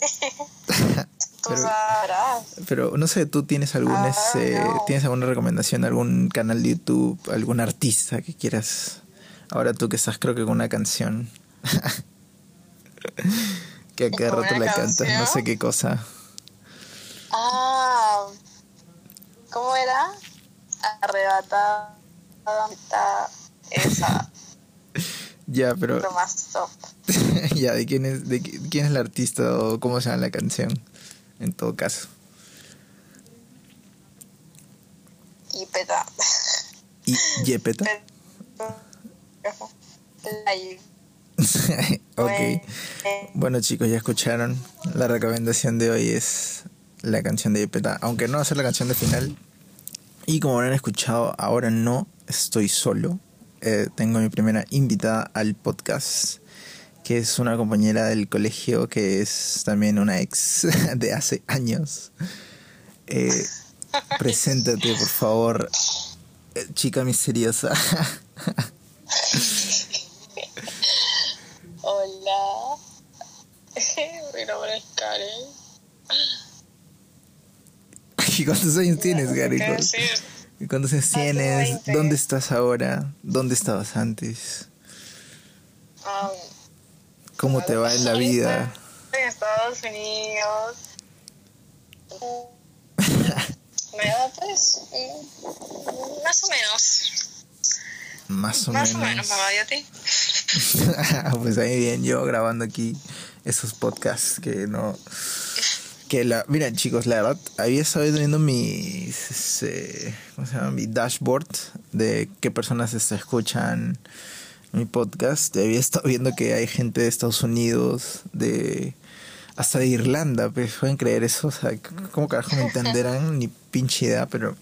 tú sabrás. Pero no sé, ¿tú tienes algún Ah, ese- no. tienes alguna recomendación, algún canal de YouTube, algún artista que quieras? Ahora tú que estás creo que con una canción. que a cada ¿Con rato la cantas, no sé qué cosa. Ah, ¿cómo era? Arrebatada. Esa, Ya, pero lo más top. ya, ¿de quién es de qui- quién es el artista o cómo se llama la canción? En todo caso. Y peta. Y Yepeta. Ok. Eh, Bueno chicos, ya escucharon. La recomendación de hoy es la canción de Yepeta. Aunque no va a ser la canción de final. Y como habrán escuchado, ahora no estoy solo. Eh, tengo mi primera invitada al podcast. Que es una compañera del colegio que es también una ex de hace años. Eh, preséntate, por favor, eh, chica misteriosa. Hola. Mi nombre es Karen. ¿Y cuántos años tienes, Gary? ¿Y ¿Cuántos años Ah, tengo tienes? 20. ¿Dónde estás ahora? ¿Dónde estabas antes? ¿Cómo te va en la vida? En Estados Unidos. Me da pues mm, más o menos. Más o Más o menos. menos, mamá, ¿y a ti? pues ahí bien, yo grabando aquí esos podcasts que no. Que la. Miren, chicos, la verdad, había estado viendo mi. este, ¿Cómo se llama? Mi dashboard de qué personas escuchan mi podcast. Y había estado viendo que hay gente de Estados Unidos, de. Hasta de Irlanda, pues pueden creer eso. O sea, ¿cómo carajo me entenderán? Ni pinche idea, pero.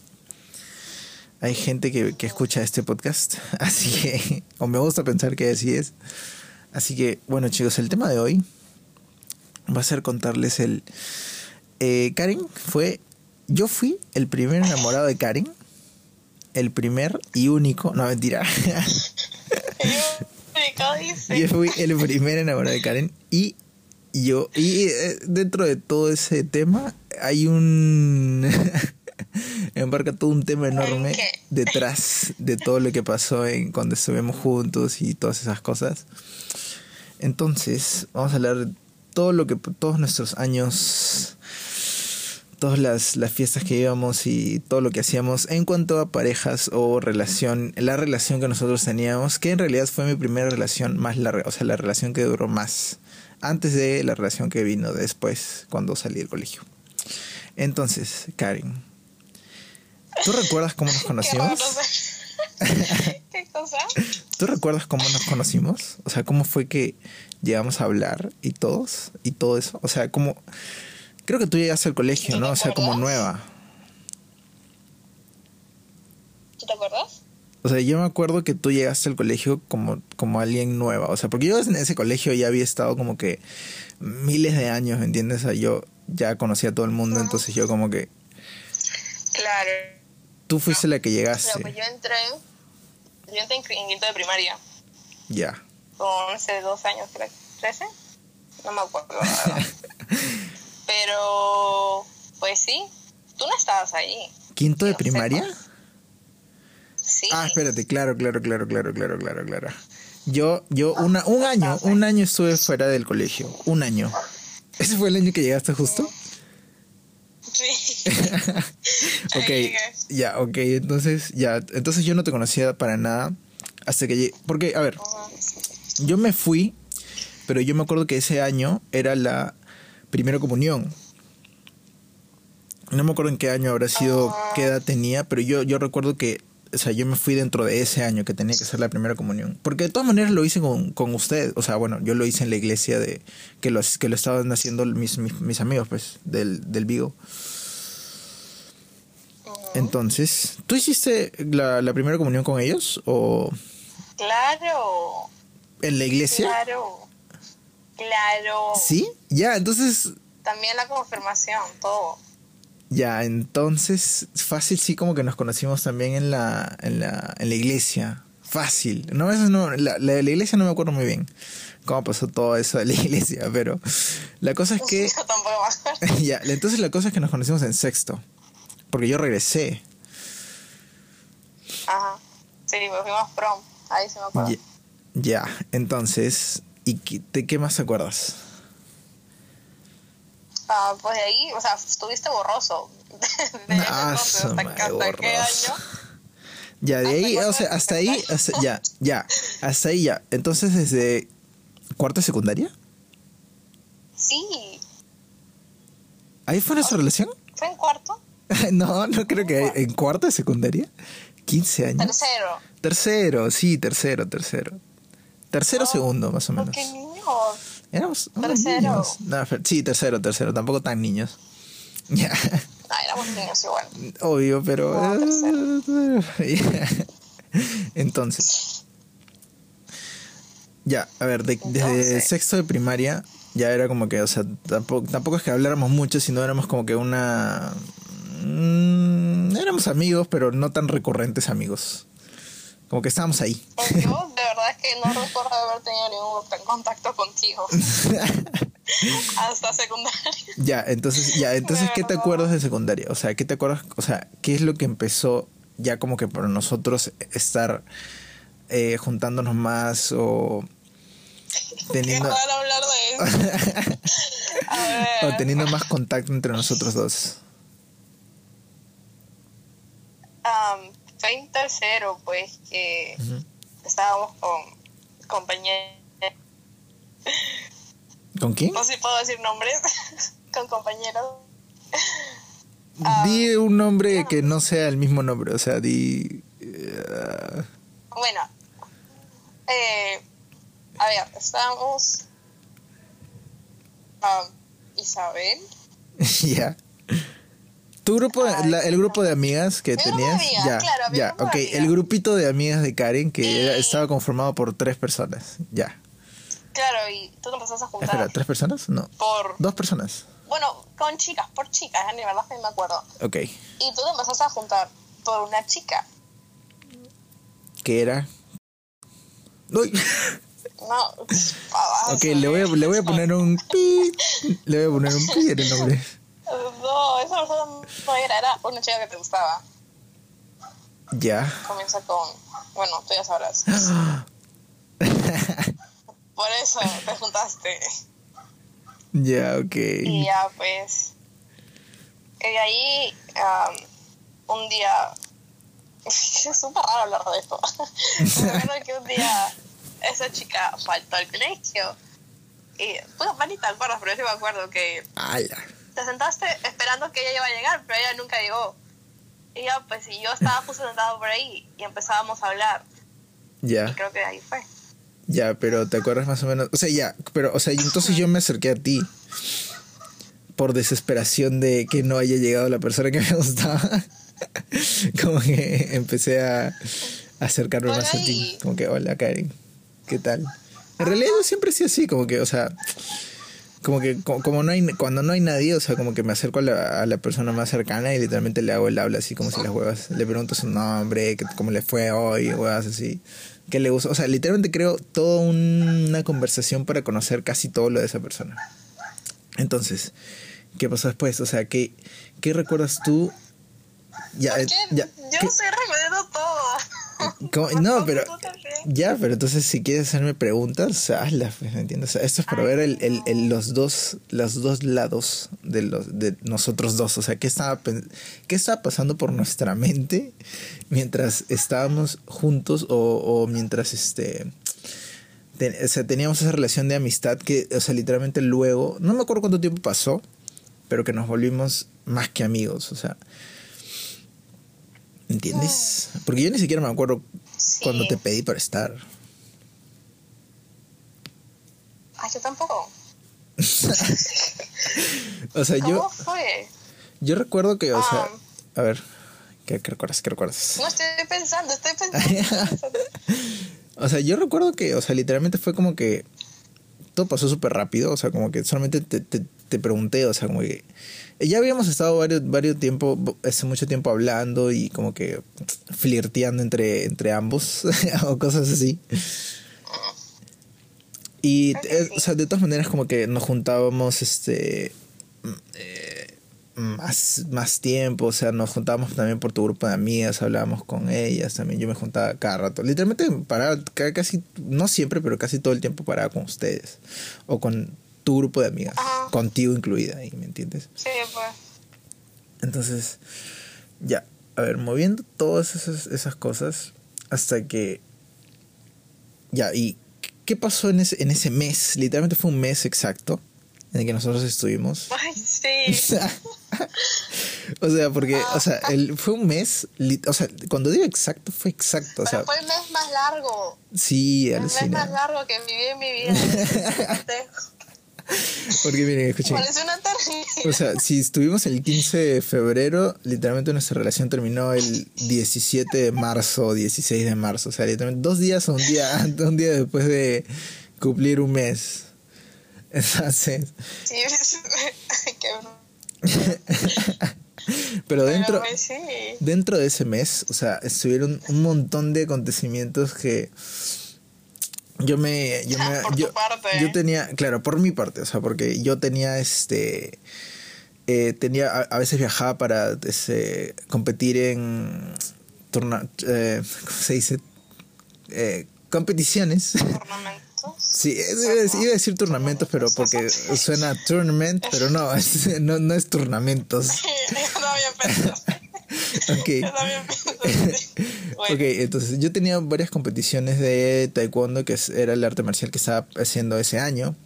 Hay gente que, que escucha este podcast, así que, o me gusta pensar que así es. Así que, bueno chicos, el tema de hoy va a ser contarles el... Eh, Karen fue... Yo fui el primer enamorado de Karen. El primer y único... No, mentira. Yo fui el primer enamorado de Karen y yo... Y eh, dentro de todo ese tema hay un... embarca todo un tema enorme detrás de todo lo que pasó en cuando estuvimos juntos y todas esas cosas. Entonces, vamos a hablar de todo lo que todos nuestros años todas las, las fiestas que íbamos y todo lo que hacíamos en cuanto a parejas o relación, la relación que nosotros teníamos, que en realidad fue mi primera relación más larga, o sea, la relación que duró más, antes de la relación que vino después, cuando salí del colegio. Entonces, Karen, ¿tú recuerdas cómo nos conocimos? ¿Qué cosa? ¿Tú recuerdas cómo nos conocimos? O sea, cómo fue que llegamos a hablar y todos y todo eso. O sea, como creo que tú llegaste al colegio, ¿Tú ¿no? O sea, como nueva. ¿Tú te acuerdas? O sea, yo me acuerdo que tú llegaste al colegio como, como alguien nueva. O sea, porque yo en ese colegio ya había estado como que miles de años, ¿me entiendes? O sea, yo ya conocía a todo el mundo, entonces yo como que... Claro. Tú fuiste la que llegaste. pues yo entré, yo entré en quinto de primaria, Ya. con hace dos años, creo, ¿13? No me acuerdo. Pero, pues sí, tú no estabas ahí. ¿Quinto de primaria? Sí. Ah, espérate, claro, claro, claro, claro, claro, claro, claro. Yo, yo, una, un año, un año estuve fuera del colegio. Un año. ¿Ese fue el año que llegaste justo? Sí. ok, ya, ok, entonces, ya, entonces yo no te conocía para nada hasta que llegué, porque, a ver, yo me fui, pero yo me acuerdo que ese año era la primera comunión. No me acuerdo en qué año habrá sido, qué edad tenía, pero yo, yo recuerdo que, o sea, yo me fui dentro de ese año que tenía que ser la primera comunión. Porque de todas maneras lo hice con, con usted, o sea, bueno, yo lo hice en la iglesia de que lo, que lo estaban haciendo mis, mis, mis amigos, pues, del, del Vigo. Entonces, ¿tú hiciste la, la primera comunión con ellos o Claro, en la iglesia? claro, claro. Sí, ya, entonces, También la confirmación, todo. ya, entonces, fácil sí como que nos conocimos también en la, en la, en la iglesia. fácil. No, eso no, la, la de la iglesia no me acuerdo muy bien cómo pasó todo eso de la iglesia, pero la cosa es que... Yo tampoco me acuerdo. ya, entonces la cosa es que nos conocimos en sexto, porque yo regresé. Ajá. Sí, pues fuimos prom. Ahí se me acuerdo. Ya, ya, entonces, ¿y qué, de qué más te acuerdas? Ah, pues de ahí, o sea, estuviste borroso. De Ah, entonces, hasta, hasta qué borroso. año. Ya, de Ah, ahí, ¿te o sea, hasta ahí, hasta- ya, ya, hasta ahí ya. Entonces, desde cuarto de secundaria, Sí, ahí fue nuestra relación. fue en cuarto. no, no creo que en cuarto de secundaria, 15 años. Tercero. Tercero, sí, tercero, tercero. Tercero, Oh, segundo, más o ¿Por menos. qué niños? Éramos Tercero. niños. No, sí, tercero, tercero, tampoco tan niños. Ya, No, éramos niños igual. obvio, pero... No, Ya. Entonces. Ya, a ver, de- desde sexto de primaria ya era como que, o sea, tampoco, tampoco es que habláramos mucho, sino éramos como que una... mm, éramos amigos, pero no tan recurrentes amigos. Como que estábamos ahí. Yo verdad es que no recuerdo haber tenido ningún contacto contigo hasta secundaria. Ya, entonces, ya, entonces, ¿qué te acuerdas de secundaria? O sea, ¿qué te acuerdas? O sea, ¿qué es lo que empezó ya como que para nosotros estar eh, juntándonos más o teniendo, raro hablar de eso. A ver. o teniendo más contacto entre nosotros dos? Fue en tercero, pues, que. Estábamos con compañeros. ¿Con quién? No sé si puedo decir nombres. con compañeros. Ah. Di un nombre que no sea el mismo nombre, o sea, di... eh, Bueno, eh, a ver, estábamos. am, Isabel. ya. ¿Tu grupo, Ay, la- el grupo de amigas que tenías? amigas, ya, claro, ya, ok. El grupito de amigas de Karen que era- estaba conformado por tres personas. Ya. Claro, y tú te empezaste a juntar Espera, ¿tres personas? No. por. Dos personas. Bueno, con chicas, por chicas, en verdad me acuerdo. Ok. Y tú te empezaste a juntar por una chica. ¿Qué era? Uy. No, Ok, le voy, a, le voy a poner un pi. Le voy a poner un pi en el nombre. No, esa persona no era, era una chica que te gustaba. Ya. Comienza con. Bueno, tú ya sabrás. Por eso te juntaste. ya, ok. Y ya, pues. Y de ahí, am, un día. Es súper raro hablar de esto. Me acuerdo que un día esa chica faltó al colegio. Y, pues, ni te acuerdas, pero yo sí me acuerdo que Ala. Te sentaste esperando que ella iba a llegar, pero ella nunca llegó. Y ya, pues, y yo estaba justo sentado por ahí y empezábamos a hablar. Y Ya, creo que ahí fue. ya, pero ¿te acuerdas más o menos? O sea, ya, pero, o sea, y entonces yo me acerqué a ti. Por desesperación de que no haya llegado la persona que me gustaba. Como que empecé a acercarme Hola, más a ti. y- Como que, hola Karen, ¿qué tal? En realidad yo siempre he sido así, como que, o sea, como que como, como no hay cuando no hay nadie, o sea, como que me acerco a la, a la persona más cercana y literalmente le hago el habla así como si las huevas. Le pregunto su nombre, que- cómo le fue hoy, huevas así. ¿Qué le gusta? O sea, literalmente creo toda una conversación para conocer casi todo lo de esa persona. Entonces, ¿qué pasó después? O sea, ¿qué, qué recuerdas tú? Ya, ya, yo ¿qué- recordando todo. ¿Cómo? No, pero. Ya, pero entonces si quieres hacerme preguntas, hazlas, pues, ¿me entiendes? O sea, esto es para Ay, ver el, el- no. el- los dos los dos lados de los de nosotros dos, o sea, qué estaba qué estaba pasando por nuestra mente mientras estábamos juntos o, o mientras este te- o sea, teníamos esa relación de amistad que, o sea, literalmente luego, no me acuerdo cuánto tiempo pasó, pero que nos volvimos más que amigos, o sea, ¿entiendes? Porque yo ni siquiera me acuerdo Sí. cuando te pedí para estar. Ay, yo tampoco. O sea, ¿Cómo yo, fue? yo recuerdo que, o sea, Ah. a ver, ¿qué, qué recuerdas? ¿Qué recuerdas? No estoy pensando, estoy pensando. estoy pensando. O sea, yo recuerdo que, o sea, literalmente fue como que todo pasó súper rápido, o sea, como que solamente te, te, pregunté, o sea, como que ya habíamos estado varios, varios tiempo, hace mucho tiempo hablando y como que flirteando entre, entre ambos o cosas así. Y, eh, o sea, de todas maneras como que nos juntábamos, este, eh, más, más tiempo, o sea, nos juntábamos también por tu grupo de amigas, hablábamos con ellas, también yo me juntaba cada rato, literalmente paraba casi, no siempre, pero casi todo el tiempo paraba con ustedes, o con tu grupo de amigas, contigo incluida, ¿me entiendes? Sí, pues. Entonces, ya, a ver, moviendo todas esas, esas cosas hasta que, ya, ¿y qué pasó en ese, en ese mes? Literalmente fue un mes exacto en el que nosotros estuvimos. Ay, sí. o sea, porque, o sea, el, fue un mes, o sea, cuando digo exacto, fue exacto. O sea, fue el mes más largo. Sí, El mes más largo que viví en mi vida. Porque miren, escuchen. Una o sea, si estuvimos el 15 de febrero, literalmente nuestra relación terminó el 17 de marzo, 16 de marzo. O sea, literalmente dos días o un día, un día después de cumplir un mes. Entonces. Sí, Pero dentro, dentro de ese mes, o sea, estuvieron un montón de acontecimientos que yo me yo me yo, yo, tenía claro por mi parte o sea porque yo tenía este eh, tenía a, veces viajaba para este, competir en turna, eh, ¿cómo se dice? Eh, competiciones Sí, iba a decir turnamentos, pero porque suena tournament, pero no, es, no, no es turnamentos. ok. ok, entonces yo tenía varias competiciones de taekwondo, que era el arte marcial que estaba haciendo ese año.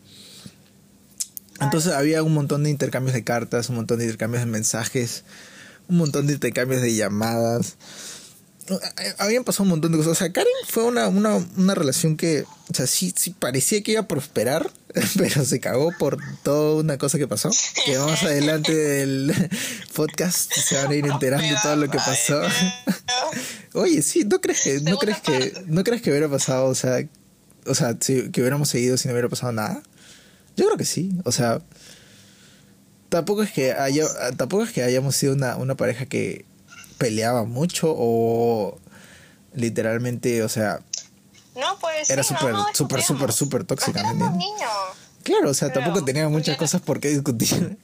Entonces había un montón de intercambios de cartas, un montón de intercambios de mensajes, un montón de intercambios de llamadas. Habían pasado un montón de cosas. O sea, Karen fue una, una, una relación que, o sea, sí, sí parecía que iba a prosperar, pero se cagó por toda una cosa que pasó. Que más adelante del podcast se van a ir enterando de todo lo que pasó. Oye, sí, ¿no crees que, no crees que, no crees que hubiera pasado, o sea, o sea, que hubiéramos seguido si no hubiera pasado nada? Yo creo que sí, o sea, tampoco es que haya, tampoco es que hayamos sido una, una pareja que peleaba mucho o literalmente, o sea... No, pues Era súper, súper, súper, súper tóxica, Claro, o sea, tampoco tenía muchas cosas por qué discutir.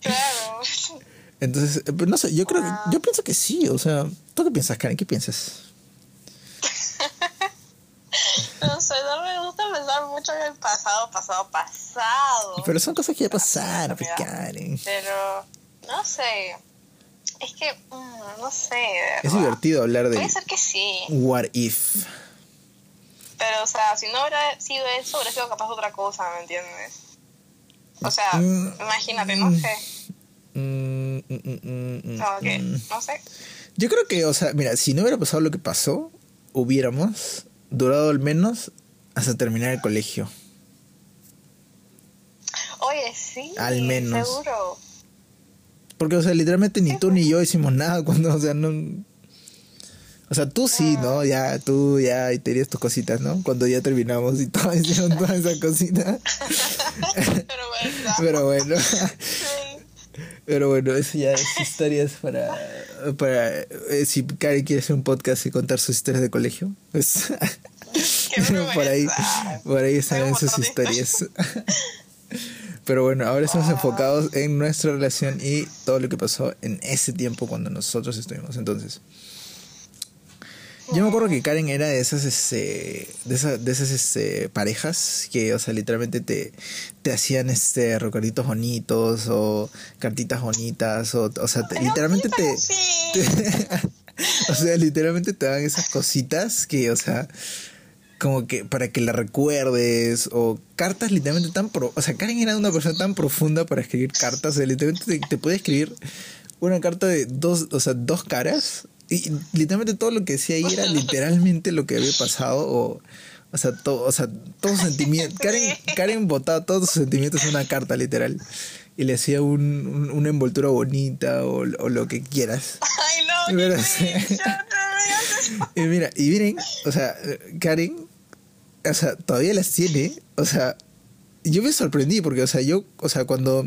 Claro. Entonces, eh, pues, no sé, yo creo, yo pienso que sí, o sea, ¿tú qué piensas, Karen? ¿Qué piensas? no sé, no me gusta pensar mucho en el pasado, pasado, pasado. Pero son cosas que ya pasaron, pues, Karen. Pero, no sé, es que, mm, no sé. Es divertido hablar de. Puede ser que sí. What if. Pero, o sea, si no hubiera sido eso, hubiera sido capaz de otra cosa, ¿me entiendes? O sea, mm, imagínate, no sé. Mm, no, no sé. Yo creo que, o sea, mira, si no hubiera pasado lo que pasó, hubiéramos durado al menos hasta terminar el colegio. Oye, sí. Al menos. Seguro. Porque, o sea, literalmente ni tú ni yo hicimos nada cuando, o sea, no... O sea, tú sí, ¿no? Ya, tú ya tenías tus cositas, ¿no? Cuando ya terminamos y todos hicieron todas esas cositas. Pero bueno. Pero bueno. Pero bueno, eso ya es historias para... para eh, si Karen quiere hacer un podcast y contar sus historias de colegio, pues... por ahí, por ahí están sus historias. Pero bueno, ahora estamos enfocados en nuestra relación y todo lo que pasó en ese tiempo cuando nosotros estuvimos. Entonces, yo me acuerdo que Karen era de esas, este, de esas, de esas este, parejas que, o sea, literalmente te, te hacían este recuerditos bonitos o cartitas bonitas o, o sea, literalmente te, o sea, literalmente te dan esas cositas que, o sea, como que para que la recuerdes o cartas literalmente tan pro, o sea, Karen era una persona tan profunda para escribir cartas, o sea, literalmente te, puede escribir una carta de dos, o sea, dos caras y literalmente todo lo que decía ahí era literalmente lo que había pasado o o sea, todo, o sea, todos sentimientos. Karen, Karen botaba todos sus sentimientos en una carta, literal. Y le hacía un, una envoltura bonita o, o, lo que quieras. Ay, no, y mira, y miren, o sea, Karen o sea, todavía las tiene, o sea, yo me sorprendí porque, o sea, yo, o sea, cuando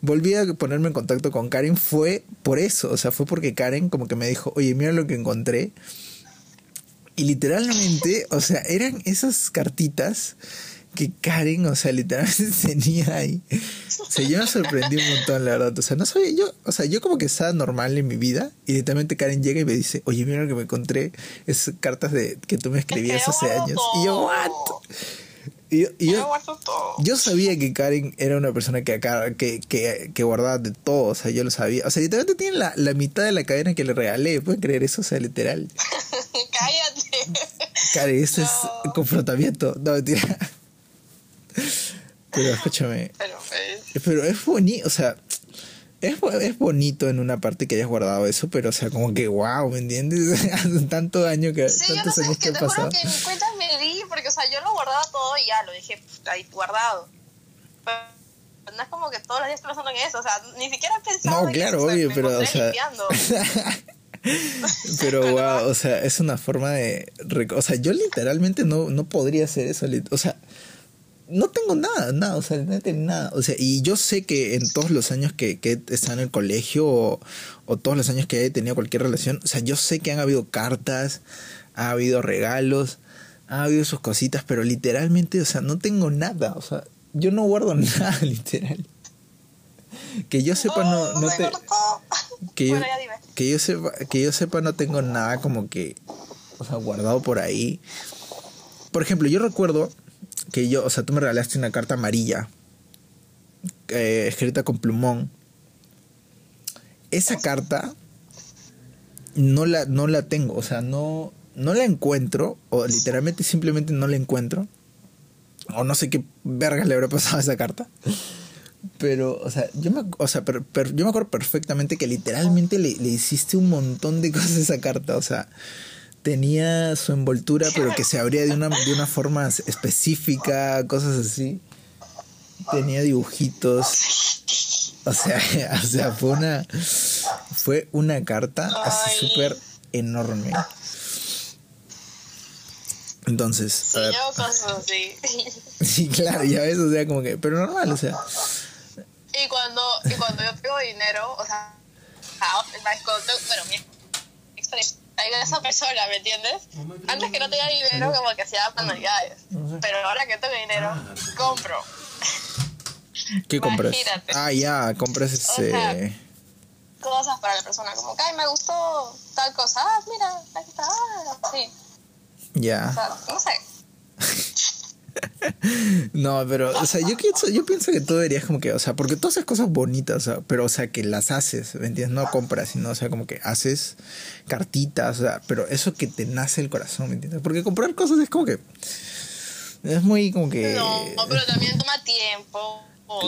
volví a ponerme en contacto con Karen fue por eso, o sea, fue porque Karen como que me dijo, oye, mira lo que encontré. Y literalmente, o sea, eran esas cartitas que Karen, o sea, literalmente tenía ahí. O sea, yo me sorprendí un montón, la verdad. O sea, no sabía, yo, o sea, yo como que estaba normal en mi vida y literalmente Karen llega y me dice, oye, mira lo que me encontré, esas cartas de que tú me escribías hace años. Y yo, ¿what? Y yo, y yo, yo, sabía que Karen era una persona que, acá, que, que, que, guardaba de todo, o sea, yo lo sabía. O sea, literalmente tiene la, la mitad de la cadena que le regalé, ¿pueden creer eso? O sea, literal. Cállate. Karen, eso no. es confrontamiento. No, mentira. Pero escúchame. Pero, pero es bonito, o sea, es, es, bonito en una parte que hayas guardado eso, pero o sea, como que wow, ¿me entiendes? Hace tanto año que sí, tantos yo no sé, años que, que te pasado. que mi cuenta me di, porque o sea, yo lo guardaba todo y ya lo dejé ahí guardado. Pero no es como que todos los días estoy pensando en eso, o sea, ni siquiera pensaba No, claro, que obvio, pero o sea Pero wow, o sea, es una forma de o sea, yo literalmente no no podría hacer eso, o sea, no tengo nada, nada, o sea, no tengo nada. O sea, y yo sé que en todos los años que, que he estado en el colegio o, o, todos los años que he tenido cualquier relación, o sea, yo sé que han habido cartas, ha habido regalos, ha habido sus cositas, pero literalmente, o sea, no tengo nada, o sea, yo no guardo nada, literal. Que yo sepa, no, te. Que yo, que yo sepa, que yo sepa, no tengo nada como que, o sea, guardado por ahí. Por ejemplo, yo recuerdo que yo, o sea, tú me regalaste una carta amarilla eh, escrita con plumón. Esa carta no la, no la tengo, o sea, no, no la encuentro, o literalmente simplemente no la encuentro. O no sé qué vergas le habrá pasado a esa carta. Pero, o sea, yo me, o sea, yo me acuerdo perfectamente que literalmente le, le hiciste un montón de cosas a esa carta, o sea tenía su envoltura, pero que se abría de una, de una forma específica, cosas así. Tenía dibujitos. O sea, o sea, fue una fue una carta así súper enorme. Entonces, sí, yo cosas así. Sí, claro, ya ves, o sea, como que, pero normal, o sea. Y cuando, y cuando yo tengo dinero, o sea, cuando tengo, bueno, mi experiencia esa persona, ¿me entiendes? Antes que no tenía dinero, como que hacía manualidades. Pero ahora que tengo dinero, compro. ¿Qué compras? Ah, ya, compras ese. O sea, cosas para la persona, como que, ay, me gustó tal cosa. Ah, mira, aquí está. Ah, sí. Ya. O sea, no sé. no, pero, o sea, yo pienso, yo pienso que tú deberías como que, o sea, porque todas esas cosas bonitas, o sea, pero, o sea, que las haces, ¿me entiendes? No compras, sino, o sea, como que haces cartitas, o sea, pero eso que te nace el corazón, ¿me entiendes? Porque comprar cosas es como que, es muy como que... No, pero también toma tiempo.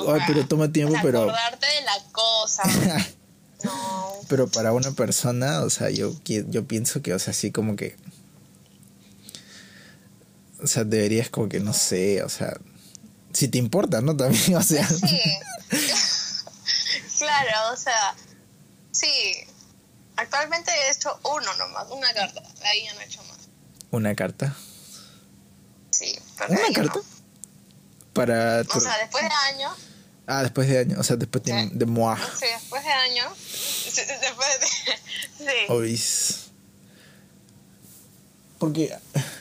Ay, pero toma tiempo, o sea, pero... Acordarte de la cosa. no. Pero para una persona, o sea, yo, yo pienso que, o sea, así como que o sea, deberías como que, no sé, o sea, si te importa, ¿no? También, o sea. Sí. claro, o sea, sí. Actualmente he hecho uno nomás, una carta. Ahí ya no he hecho más. ¿Una carta? Sí, pero ¿Una carta? No. Para tu... O sea, después de años. Ah, después de años, o sea, después de, de moi. Sí, después de años. Sí, después de. Sí. Ois. Porque.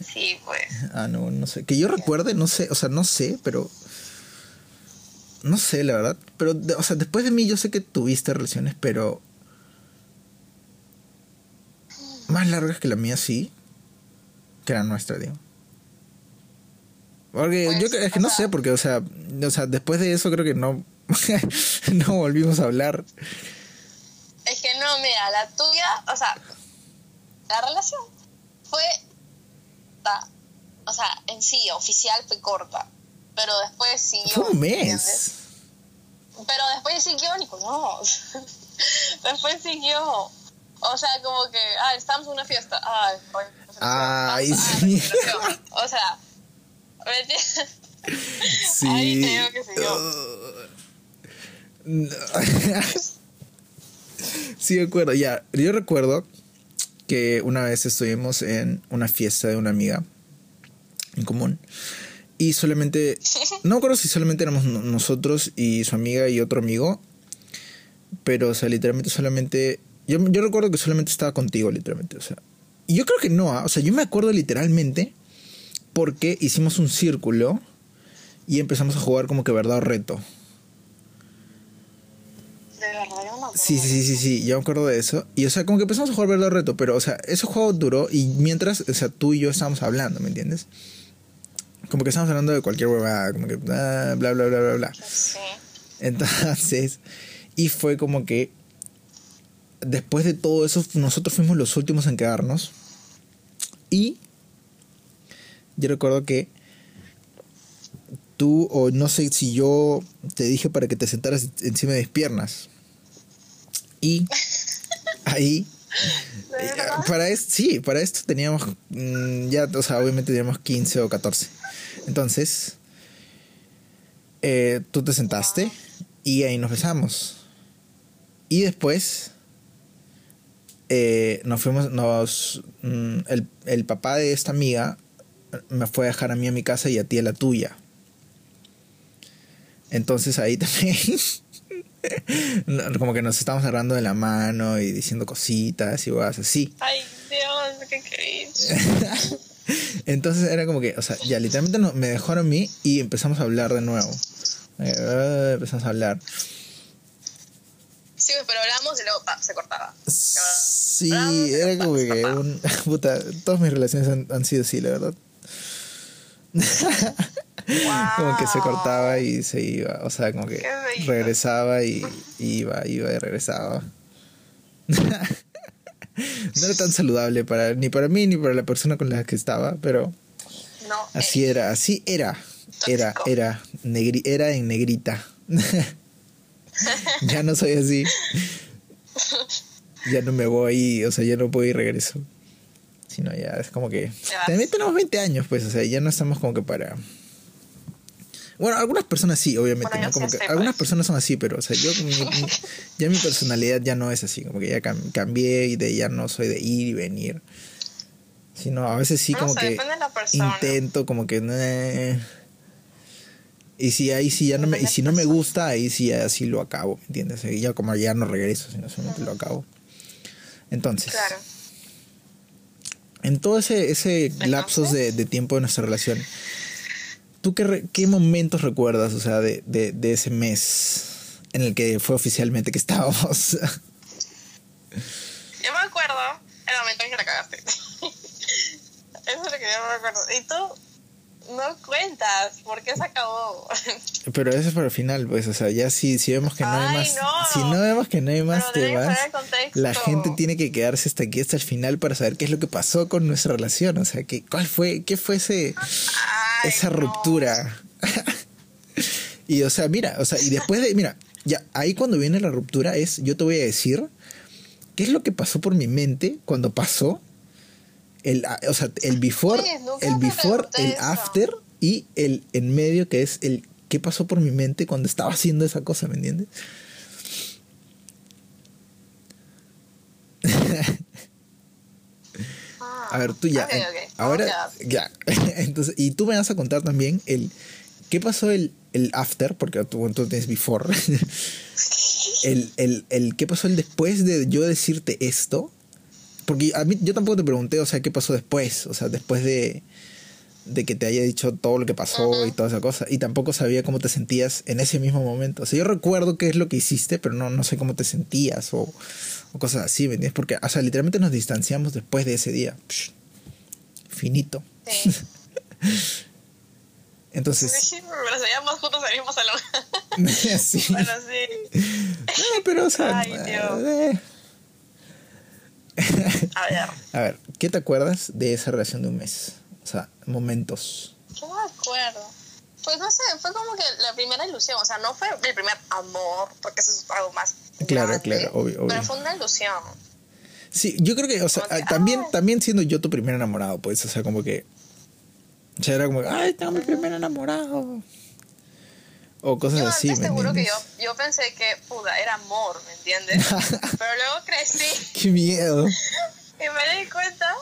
Sí, pues. Ah, no, no sé. Que yo recuerde, no sé, o sea, no sé, pero. No sé, la verdad. Pero, o sea, después de mí yo sé que tuviste relaciones, pero. Más largas que la mía, sí. Que la nuestra, digo. Porque Pues, yo es que no sé, porque, o sea, o sea, después de eso creo que no. no volvimos a hablar. Es que no, mira, la tuya, o sea, la relación fue, o sea, en sí, oficial fue corta, pero después siguió. Fue un. Pero después siguió, Nicolás. después siguió. O sea, como que, ah, estamos en una fiesta. Ay, ah, sí. O sea, ¿me entiendes? Sí. Ahí te digo que siguió. No. sí, me acuerdo. Ya, yo recuerdo que una vez estuvimos en una fiesta de una amiga en común Y solamente, no me acuerdo si solamente éramos no- nosotros y su amiga y otro amigo, pero, o sea, literalmente solamente, yo, yo recuerdo que solamente estaba contigo, literalmente, o sea, y yo creo que no, ¿ah? o sea, yo me acuerdo literalmente porque hicimos un círculo y empezamos a jugar como que verdad o reto. De verdad, yo no me acuerdo. Sí, sí, sí, sí, yo me acuerdo de eso. Y o sea, como que empezamos a jugar verdad reto, pero o sea, ese juego duró y mientras, o sea, tú y yo estábamos hablando, ¿me entiendes? Como que estábamos hablando de cualquier huevada, como que ah, bla, bla, bla, bla, bla. Sí. Entonces, y fue como que después de todo eso, nosotros fuimos los últimos en quedarnos. Y yo recuerdo que tú, o no sé si yo te dije para que te sentaras encima de mis piernas. Y ahí, ¿De eh, para esto, sí, para esto teníamos, mm, ya, o sea, obviamente teníamos 15 o 14. Entonces, eh, tú te sentaste y ahí nos besamos. Y después eh, nos fuimos, nos, mm, el, el papá de esta amiga me fue a dejar a mí a mi casa y a ti a la tuya. Entonces ahí también, como que nos estábamos agarrando de la mano y diciendo cositas y cosas así. Ay, Dios, qué cringe. Entonces era como que, o sea, ya literalmente no- me dejaron a mí y empezamos a hablar de nuevo. Eh, empezamos a hablar. Sí, pero hablamos y luego pa, se cortaba. Sí, Hablamos, era como que un, puta, todas mis relaciones han, han sido así, la verdad. como que se cortaba y se iba, o sea, como que regresaba y iba, iba y regresaba. no era tan saludable para ni para mí ni para la persona con la que estaba, pero No, así eh, era, así era, era, Tóxico. era, negri, era en negrita. ya no soy así. Ya no me voy, o sea, ya no puedo y regreso. Sino ya es como que... También tenemos 20 años, pues, o sea, ya no estamos como que para... Bueno, algunas personas sí, obviamente, Bueno, ¿no? Como que algunas personas son así, pero, o sea, yo, mi- mi- ya mi personalidad ya no es así, como que ya cam- cambié y de ya no soy de ir y venir. Sino a veces sí no como que de la intento como que "Nah". y si ahí sí ya no me y si no me gusta ahí sí así lo acabo ¿me entiendes Y ya como ya no regreso sino solamente lo acabo entonces Claro. en todo ese ese lapsos de, de tiempo de nuestra relación tú qué, re- qué momentos recuerdas o sea de, de, de ese mes en el que fue oficialmente que estábamos Yo me acuerdo el momento en que la cagaste. Eso es lo que yo me acuerdo. Y tú no cuentas por qué se acabó. pero eso es para el final pues o sea ya si, si vemos que no hay Ay, más no. si no vemos que no hay más temas la gente tiene que quedarse hasta aquí, hasta el final, para saber qué es lo que pasó con nuestra relación. O sea, que, ¿cuál fue, qué fue ese, Ay, esa no. ruptura? y, o sea, mira, o sea, y después de, mira, ya, ahí cuando viene la ruptura es, yo te voy a decir, qué es lo que pasó por mi mente cuando pasó, el, o sea, el before, Oye, el before, el eso. after y el en medio que es el qué pasó por mi mente cuando estaba haciendo esa cosa, ¿me entiendes? Ah, A ver, tú ya. Ahora, ya. Entonces, y tú me vas a contar también el. ¿Qué pasó el, el after? Porque tú, tú tienes before. el, el, el. ¿Qué pasó el después de yo decirte esto? Porque a mí, yo tampoco te pregunté, o sea, ¿qué pasó después? O sea, después de. De que te haya dicho todo lo que pasó y toda esa cosa. Y tampoco sabía cómo te sentías en ese mismo momento. O sea, yo recuerdo qué es lo que hiciste, pero no, no sé cómo te sentías o, o cosas así, ¿me entiendes? Porque, o sea, literalmente nos distanciamos después de ese día. Psh, finito. Sí. Entonces, Sí, pero seguíamos juntos el mismo salón. sí. bueno, sí. No, pero, o sea, Ay, Dios. eh, A ver, a ver, ¿qué te acuerdas de esa relación de un mes? O sea, momentos. ¿qué me acuerdo? Pues no sé, fue como que la primera ilusión. O sea, no fue el primer amor, porque eso es algo más. Claro, grande, claro, obvio, obvio. Pero fue una ilusión. Sí, yo creo que, o sea, que, también, también siendo yo tu primer enamorado, pues, o sea, como que. O sea, era como, ay, tengo mi primer enamorado. O cosas Yo así, antes ¿me seguro que yo, yo pensé que, puta, era amor, ¿me entiendes? Pero luego crecí Qué miedo. y me di cuenta.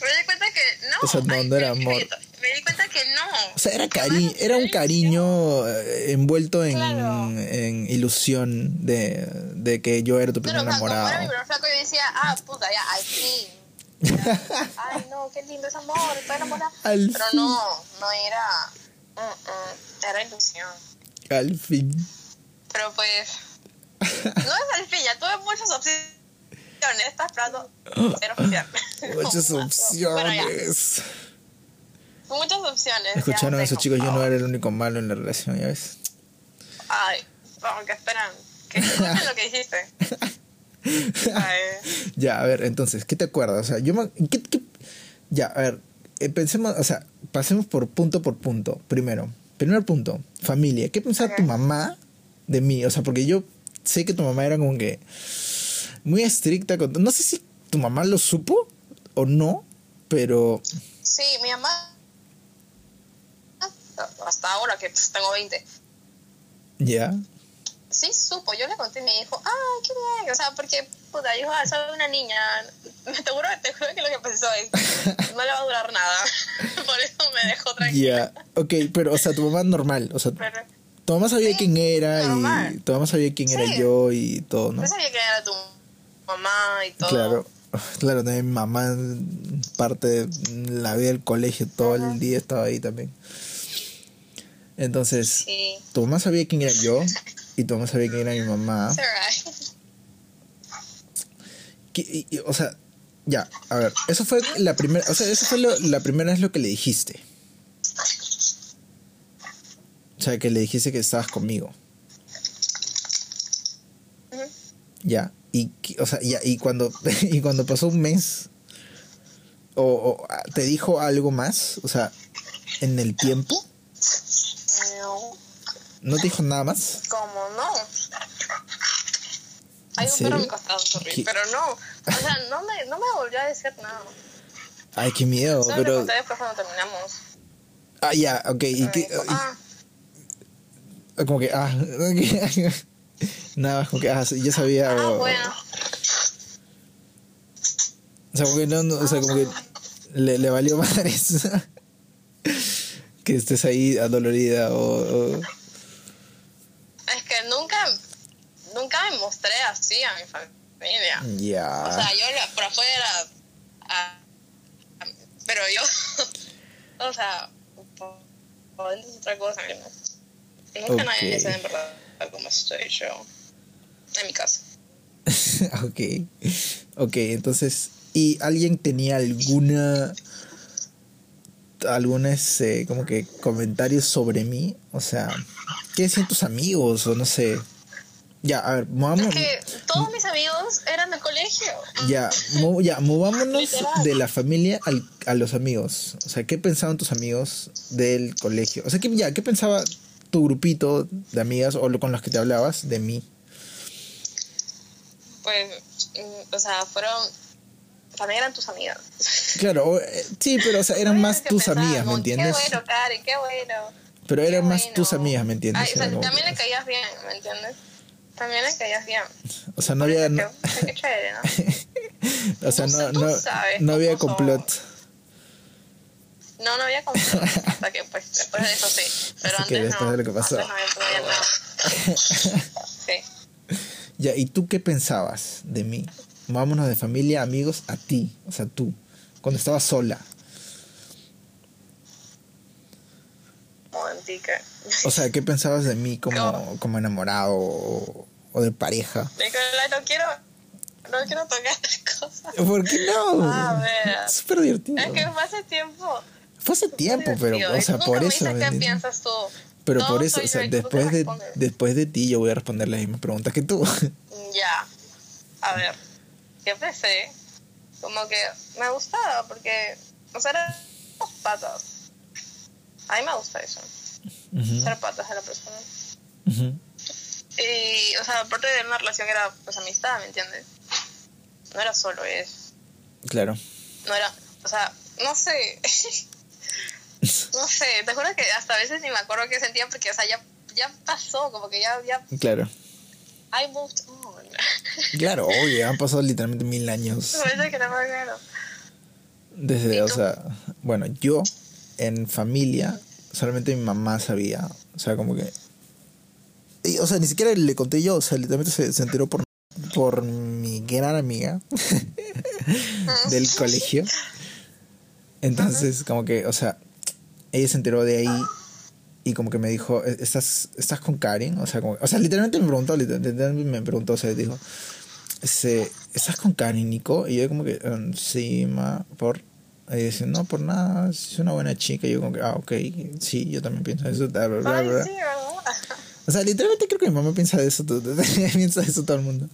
Me di cuenta que no. O sea, no, Ay, no era amor. Me di cuenta que no. O sea, era, cari era un cariño eh, envuelto en, Claro. en ilusión de, de que yo era tu primer Claro, o sea, como era mi enamorado. primer flaco, yo decía, ah, puta, ya, al fin. Ay, no, qué lindo es amor, estoy enamorada. Al Pero fin. no, no era. mm, mm, era ilusión. Al fin. Pero pues. No es al fin, ya tuve muchas opciones. Estás esperando ser oficial. Muchas Bueno, ya, opciones. Muchas opciones. Escucharon eso, chicos. Yo no era el único malo en la relación, ¿ya ves? Ay, como que esperan. Que escuchen lo que dijiste. Ay. Ya, a ver, entonces, ¿qué te acuerdas? O sea, yo me- ¿qué- qué- Ya, a ver, eh, pensemos, o sea, pasemos por punto por punto. Primero, primer punto, familia. ¿Qué pensaba tu mamá de mí? O sea, porque yo sé que tu mamá era como que muy estricta con... No sé si tu mamá lo supo o no, pero... Sí, mi mamá. Hasta ahora que pues, tengo 20. Ya. Sí, supo. Yo le conté y me dijo, ay, qué bien. O sea, porque, puta, dijo, ah, soy una niña. Me te juro, te juro que lo que pensó es, no le va a durar nada. Por eso me dejó tranquila. Ya, ok, pero, o sea, tu mamá normal, o sea, Pero tu mamá sabía Sí, quién era y normal. tu mamá sabía quién era Sí. yo y todo, ¿no? yo sabía que era tu mamá y todo. Claro, claro, también mi mamá, parte de la vida del colegio, todo el día estaba ahí también. Entonces, Sí. tu mamá sabía quién era yo y tu mamá sabía quién era mi mamá. Y- y, o sea, ya, a ver, eso fue la primera, o sea, eso fue lo- la primera vez lo que le dijiste. O sea, que le dijiste que estabas conmigo. Ujú. Ya, y, o sea, ya, y cuando, y cuando pasó un mes, o, o, te dijo algo más, o sea, en el tiempo. No te dijo nada más. ¿Cómo no? Hay ¿En un perro a mi costado, sorry, ¿Qué? pero no. O sea, no me, no me volvió a decir nada. Ay, qué miedo, Solo le pero... conté después cuando terminamos. Ah, ya, ok, y dijo, ah, y- como que, ah, ok. nada, como que, ah, yo sabía... ah, o- bueno. O sea, como que no, no, o sea, como que le, le valió madres que estés ahí adolorida o, o- Es que nunca, nunca me mostré así a mi familia. ya. O sea, yo la, por afuera, ah, ah, pero yo, o sea, por, es otra cosa. Nunca nadie Ok. sabe en verdad cómo estoy yo en mi casa. ok. Ok, entonces, ¿y alguien tenía alguna algunos eh, como que comentarios sobre mí? O sea, ¿qué decían tus amigos? O no sé. Ya, a ver, vamos. Es que todos mis amigos eran del colegio. Ya, mo- ya, movámonos de la familia al- a los amigos. O sea, ¿qué pensaban tus amigos del colegio? O sea, ¿qué, ya, ¿qué pensaba tu grupito de amigas o lo con los que te hablabas de mí? Pues, mm, o sea, fueron, también eran tus amigas. Claro, eh, sí, pero o sea, eran más tus amigas, ¿me entiendes? Qué bueno, Karen, qué bueno. Pero qué eran más bueno. tus amigas, ¿me entiendes? Ay, o sea, también le caías bien, ¿me entiendes? También le caías bien. o sea, no había, no, Qué, chévere, ¿no? o sea, no, no, no había complot. No, no había complot. hasta que, pues, después de eso sí. Pero que antes después no. de lo que pasó. Antes no había, no había nada. Sí. Ya, ¿y tú qué pensabas de mí? Vámonos de familia, amigos, a ti, o sea, tú, cuando estabas sola. O sea, ¿qué pensabas de mí como, como enamorado o, o de pareja? Nicolás, no quiero, no quiero tocar cosas. ¿Por qué no? A ver. Súper divertido. Es que fue hace tiempo. Fue hace tiempo, pero, o sea, tú por me eso. dices ¿me ¿Qué piensas tú? Pero por eso, o sea, yo después de, después de ti yo voy a responder las mismas preguntas que tú. Ya. A ver. ¿Qué pensé? Como que me gustaba porque, o sea, eran patas. A mí me gusta eso, Ujú, ser patas de la persona. ujú. Y, o sea, aparte de una relación era pues amistad, ¿me entiendes? No era solo eso. Claro. No era, o sea, no sé. no sé, te juro que hasta a veces ni me acuerdo qué sentía porque, o sea, ya, ya pasó, como que ya, ya, Claro. I moved on. Claro, obvio, han pasado literalmente mil años. Que. Desde, ¿Y o sea, bueno, yo en familia, solamente mi mamá sabía. O sea, como que. y, o sea, ni siquiera le conté yo, o sea, literalmente se, se enteró por, por mi gran amiga del colegio. Entonces, como que, o sea, ella se enteró de ahí y como que me dijo, "¿E-, ¿estás, estás con Karen? O sea, como, o sea, literalmente me preguntó, literalmente me preguntó, o sea, dijo, "Este, ¿estás con Karen, Nico? Y yo como que, "Um, sí, ma, por... Y dice, no, por nada, es una buena chica. Y yo como que, ah, ok, sí, yo también pienso eso. bla, bla, bla, bla". O sea, literalmente creo que mi mamá piensa de eso, piensa de eso todo el mundo.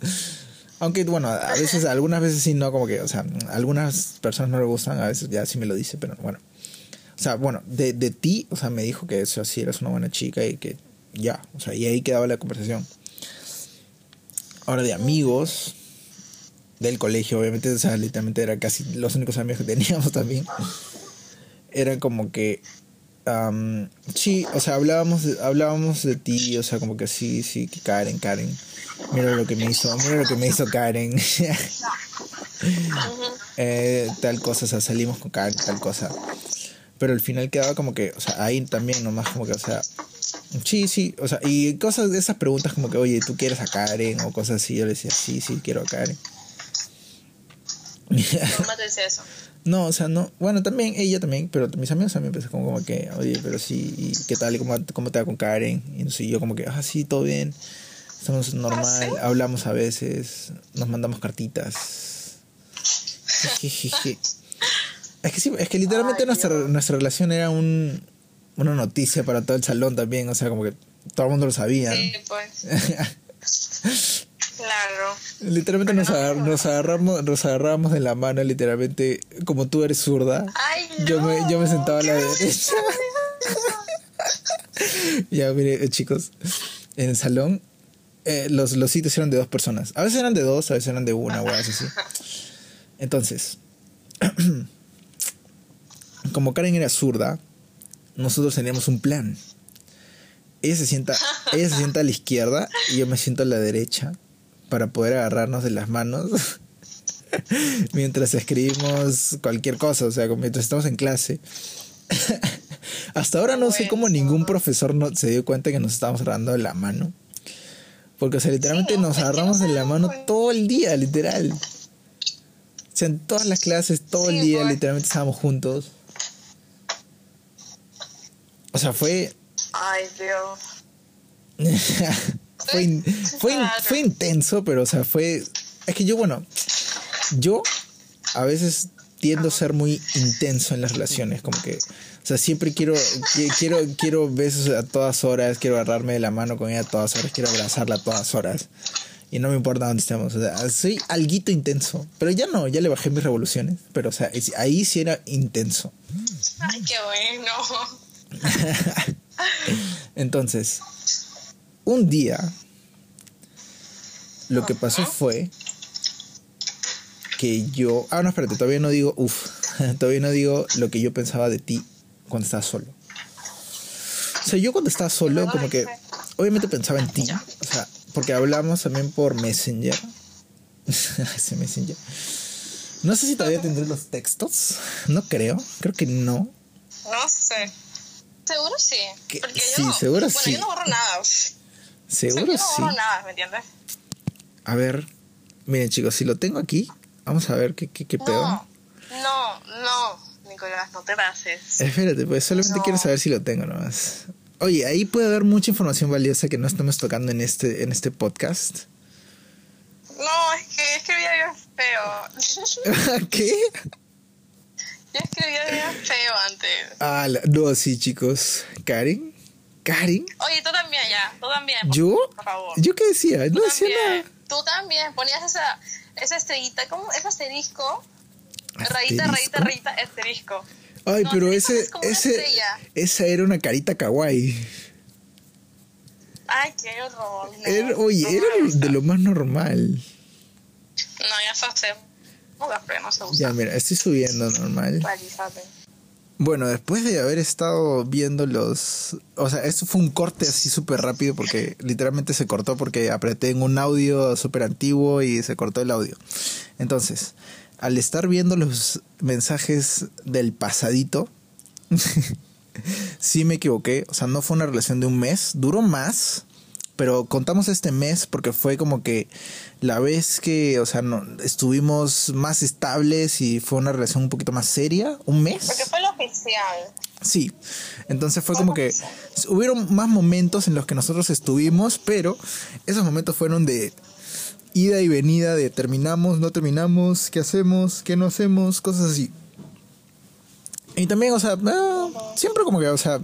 Aunque, bueno, a veces, algunas veces sí, no, como que, o sea, algunas personas no le gustan, a veces ya sí me lo dice, pero bueno. O sea, bueno, de, de ti, o sea, me dijo que eso sí eras una buena chica y que ya, o sea, y ahí quedaba la conversación. Ahora de amigos del colegio, obviamente, o sea, literalmente eran casi los únicos amigos que teníamos también. Eran como que Am, sí, o sea, hablábamos hablábamos de ti, o sea, como que sí, sí, que Karen, Karen. Mira lo que me hizo, mira lo que me hizo Karen. Eh, tal cosa, o sea, salimos con Karen, tal cosa. Pero al final quedaba como que, o sea, ahí también nomás como que, o sea, sí, sí, o sea, y cosas de esas preguntas como que, oye, ¿tú quieres a Karen? O cosas así, yo le decía, sí, sí, quiero a Karen. Te dice eso. No, o sea, no. Bueno, también, ella también, pero mis amigos también empezaron como, como que, oye, pero sí, ¿y ¿qué tal? ¿Y cómo, cómo te va con Karen? Y no sé, yo como que, ah, sí, todo bien. Estamos normal, hablamos a veces, nos mandamos cartitas. Jejeje. Es que sí, es que literalmente Ay, nuestra, Dios. nuestra relación era un, una noticia para todo el salón también, o sea, como que todo el mundo lo sabía. Sí, pues. Claro. literalmente nos, agar- nos agarramos nos agarramos de la mano, literalmente, como tú eres zurda. Ay, Yo me, yo me sentaba a la derecha. ya, mire, eh, chicos, en el salón eh, los, los sitios eran de dos personas. A veces eran de dos, a veces eran de una, o así. Entonces, como Karen era zurda, nosotros teníamos un plan. Ella se sienta, ella se sienta a la izquierda y yo me siento a la derecha para poder agarrarnos de las manos mientras escribimos cualquier cosa, o sea, mientras estamos en clase. Hasta ahora no sé cómo ningún profesor no se dio cuenta que nos estábamos agarrando de la mano. Porque, o sea, literalmente Sí, nos es que no agarramos de la mano pues. todo el día, literal. O sea, en todas las clases, todo el día, pues. literalmente estábamos juntos. O sea, fue. Ay, Dios. fue, in- fue, in- fue intenso, pero, o sea, fue. Es que yo, bueno. Yo a veces tiendo a ser muy intenso en las relaciones, como que. O sea, siempre quiero, qui- quiero, quiero besos a todas horas, quiero agarrarme de la mano con ella a todas horas, quiero abrazarla a todas horas. Y no me importa dónde estemos. O sea, soy alguito intenso. Pero ya no, ya le bajé mis revoluciones. Pero, o sea, ahí sí era intenso. Ay, qué bueno. Entonces, un día, lo que pasó fue que yo. Ah, no, espérate, todavía no digo. Uf, todavía no digo lo que yo pensaba de ti cuando estabas solo. O sea, yo cuando estaba solo, como que. Obviamente pensaba en ti. O sea, porque hablamos también por Messenger. Ese Messenger. No sé si todavía tendré los textos. No creo. Creo que no. No sé. Seguro sí. ¿Qué? Porque Sí, yo, seguro bueno, sí. yo no borro nada. Seguro yo no sí. borro nada, ¿me entiendes? A ver, miren chicos, si lo tengo aquí, vamos a ver qué, qué, qué pedo. No, no, no, Nicolás, no te pases. Espérate, pues solamente No. quiero saber si lo tengo nomás. Oye, ahí puede haber mucha información valiosa que no estamos tocando en este, en este podcast. No, es que escribía bien feo. ¿Qué? Yo escribía bien feo antes. Ah, no, sí, chicos. ¿Karen? ¿Karen? Oye, tú también ya, tú también. por- ¿Yo? Por favor. ¿Yo qué decía? No Tú decía también. nada. Tú también ponías esa, esa estrellita, ¿cómo? Ese asterisco. Rayita, rayita, rayita, asterisco. Ay, No, pero ese, es ese, esa era una carita kawaii. Ay, qué horror. no, Era- oye, no era de lo más normal. No, ya se hace. No, no se usa. Ya, mira, estoy subiendo normal. Realizate. Bueno, después de haber estado viendo los... O sea, esto fue un corte así súper rápido porque literalmente se cortó porque apreté en un audio súper antiguo y se cortó el audio. Entonces, al estar viendo los mensajes del pasadito, sí me equivoqué. O sea, no fue una relación de un mes. Duró más. Pero contamos este mes porque fue como que la vez que, o sea, no, estuvimos más estables y fue una relación un poquito más seria. ¿Un mes? Porque fue lo oficial. Sí, entonces fue como que hubieron más momentos en los que nosotros estuvimos, pero esos momentos fueron de ida y venida, de terminamos, no terminamos, qué hacemos, qué no hacemos, cosas así. Y también, o sea, ah, siempre como que, o sea,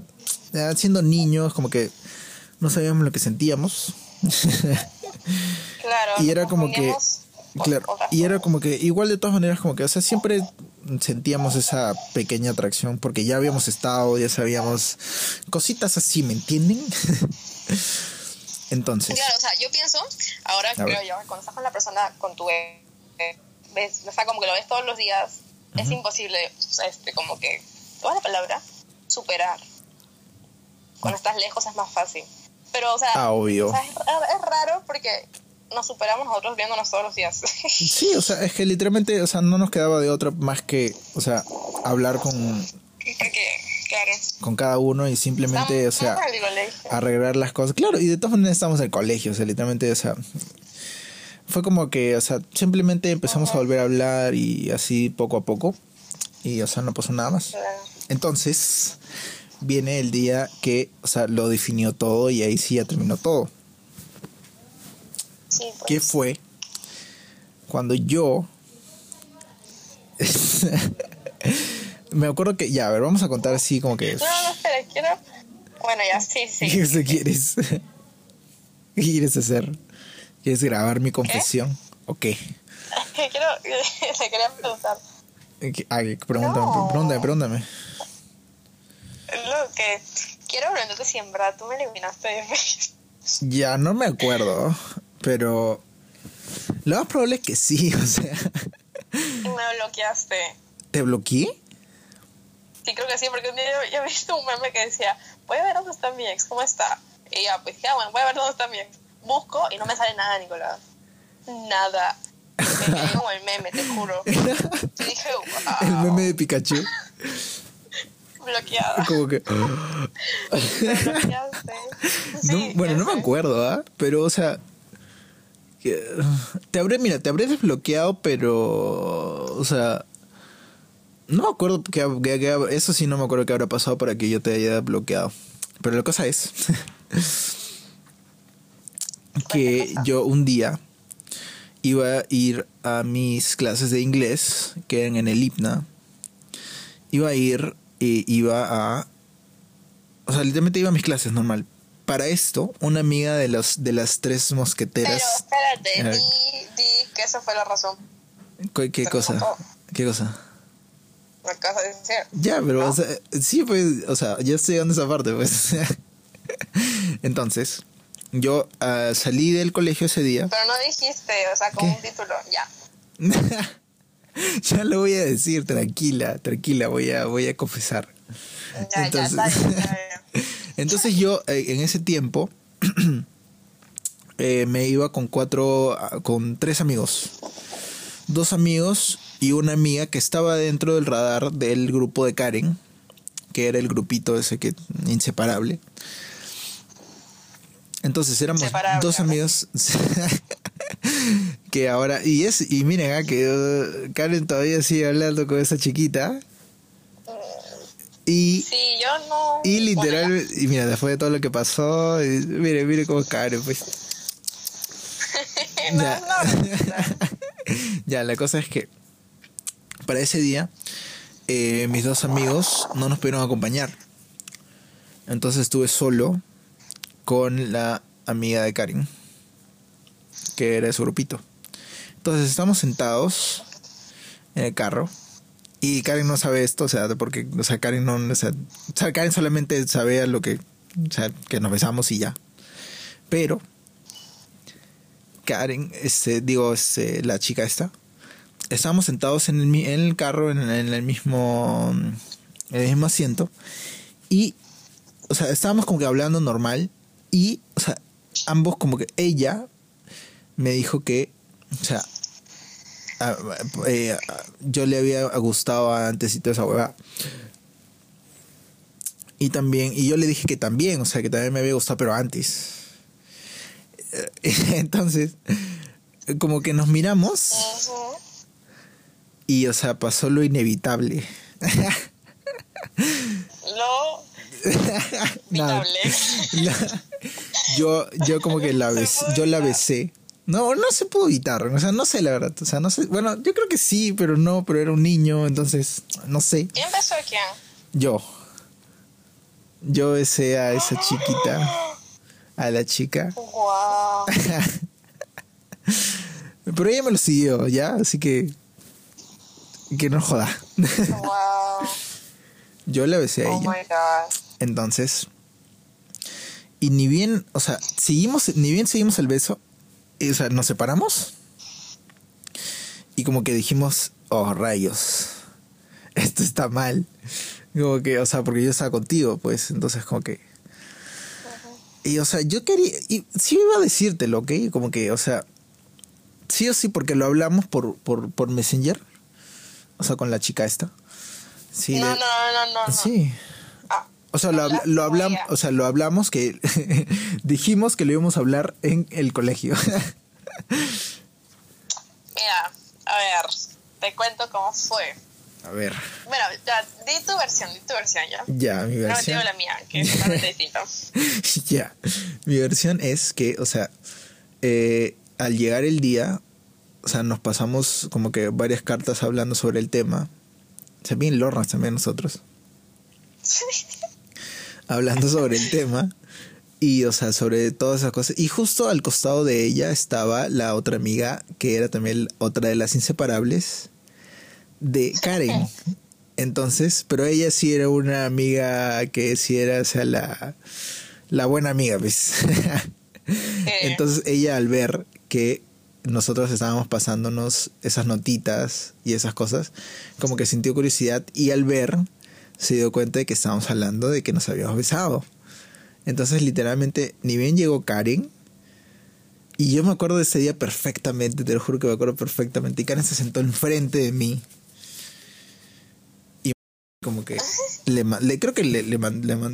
siendo niños, como que no sabíamos lo que sentíamos. Claro. y era como que claro, y era como que igual de todas maneras como que, o sea, siempre sentíamos esa pequeña atracción porque ya habíamos estado, ya sabíamos cositas así, ¿me entienden? Entonces. Claro, o sea, yo pienso, ahora creo yo, cuando estás con la persona, con tu eh, ves, o sea, como que lo ves todos los días, es imposible, este, como que, toda la palabra? Superar. Cuando estás lejos es más fácil. Pero, o sea, ah, obvio. es, es, raro porque nos superamos nosotros viéndonos todos los días. Sí, o sea, es que literalmente, o sea, no nos quedaba de otra más que, o sea, hablar con... Porque, claro. Con cada uno y simplemente, o sea, arreglar las cosas. Claro, y de todas maneras estamos en el colegio, o sea, literalmente, o sea, fue como que, o sea, simplemente empezamos a volver a hablar y así poco a poco. Y, o sea, no pasó nada más. Entonces, viene el día que, o sea, lo definió todo y ahí sí ya terminó todo. Sí, pues. ¿Qué fue? Cuando yo... Me acuerdo que, ya, a ver, vamos a contar así como que... No, no, espera, quiero... Bueno, ya, sí, sí. ¿Qué quieres? ¿Qué quieres hacer? ¿Quieres grabar mi confesión? ¿O qué? quiero, quería preguntar. Ah, pregúntame, no. pregúntame, pregúntame. Lo que quiero preguntarte si en verdad tú me eliminaste de Ya, no me acuerdo, pero lo más probable es que sí, o sea. Me bloqueaste. ¿Te bloqueé? Sí, creo que sí, porque un día yo, he visto un meme que decía, voy a ver dónde está mi ex, ¿cómo está? Y ya, pues ya, bueno, voy a ver dónde está mi ex. Busco y no me sale nada, Nicolás. Nada. Me como el meme, te juro. Y dije, wow. El meme de Pikachu. Bloqueada. Como que. Sí, no, bueno, no me acuerdo, ¿ah? Pero, o sea. Te habré, mira, te habré desbloqueado, pero. O sea. No me acuerdo que, que, eso sí no me acuerdo que habrá pasado para que yo te haya bloqueado. Pero la cosa es que yo un día iba a ir a mis clases de inglés, que eran en el IPNA. Iba a ir y iba a... O sea, literalmente iba a mis clases normal. Para esto, una amiga de, los, de las tres mosqueteras... Pero espérate, di, di que esa fue la razón. ¿Qué, qué cosa? ¿Qué cosa? La casa de Ya, pero, ¿No? o sea, sí, pues, o sea, ya estoy llegando a esa parte, pues. Entonces, yo uh, salí del colegio ese día. Pero no dijiste, o sea, con ¿Qué? un título, ya. ya lo voy a decir, tranquila, tranquila, voy a, voy a confesar. Ya, entonces, ya, está bien, está bien. entonces yo eh, en ese tiempo eh, me iba con cuatro, con tres amigos. Dos amigos y una amiga que estaba dentro del radar del grupo de Karen, que era el grupito ese que inseparable. Entonces éramos Separable, dos amigos que ahora y es y miren ah, que uh, Karen todavía sigue hablando con esa chiquita. Y sí, yo no. y literal y mira después de todo lo que pasó y, mire mire cómo es Karen pues. No, ya. No, ya la cosa es que para ese día eh, mis dos amigos no nos pudieron acompañar. Entonces estuve solo con la amiga de Karin, que era de su grupito. Entonces estamos sentados en el carro y Karen no sabe esto, o sea, porque, o sea, Karen no, o sea, Karen solamente sabe lo que, o sea, que nos besamos y ya. Pero Karen, este, digo, este, la chica esta, estábamos sentados en el, carro, en, en el mismo, en el mismo asiento y, o sea, estábamos como que hablando normal y, o sea, ambos como que ella me dijo que, o sea, a, eh, yo le había gustado antes y toda esa hueva. Y también, y yo le dije que también, o sea, que también me había gustado, pero antes. Entonces, como que nos miramos y, o sea, pasó lo inevitable. Lo inevitable. La- yo, yo como que la besé, yo la besé. No, no se pudo evitar, o sea, no sé la verdad, o sea, no sé, bueno, yo creo que sí, pero no, pero era un niño, entonces, no sé, ¿Quién besó a quién? yo, yo besé a esa chiquita, a la chica, Wow. pero ella me lo siguió, ya, así que, que no joda, Wow. yo la besé a Oh ella, my god. entonces, y ni bien, o sea, seguimos, ni bien seguimos el beso, o sea, nos separamos y como que dijimos, oh rayos, esto está mal. Como que, o sea, porque yo estaba contigo, pues, entonces como que... Y, o sea, yo quería, y sí iba a decírtelo, ¿ok? Como que, o sea, sí o sí, porque lo hablamos por, por, por Messenger, o sea, con la chica esta. Sí, no, le- no, no, no, no. sí. O sea, lo, lo hablamos, o sea, lo hablamos que dijimos que lo íbamos a hablar en el colegio. Mira, a ver, te cuento cómo fue. a ver, Bueno, ya, di tu versión, di tu versión ya. ya, mi No versión. digo la mía, que es totalmente distinta. ya, mi versión es que, o sea, eh, al llegar el día, o sea, nos pasamos como que varias cartas hablando sobre el tema. O sea, bien lornas también nosotros. Hablando sobre el tema y o sea sobre todas esas cosas. Y justo al costado de ella estaba la otra amiga que era también otra de las inseparables de Karen. Entonces pero ella sí era una amiga que sí era o sea la la buena amiga pues entonces ella al ver que nosotros estábamos pasándonos esas notitas y esas cosas como que sintió curiosidad y al ver se dio cuenta de que estábamos hablando de que nos habíamos besado. Entonces, literalmente, ni bien llegó Karen, y yo me acuerdo de ese día perfectamente, te lo juro que me acuerdo perfectamente, y Karen se sentó enfrente de mí. Y como que le, creo que le, le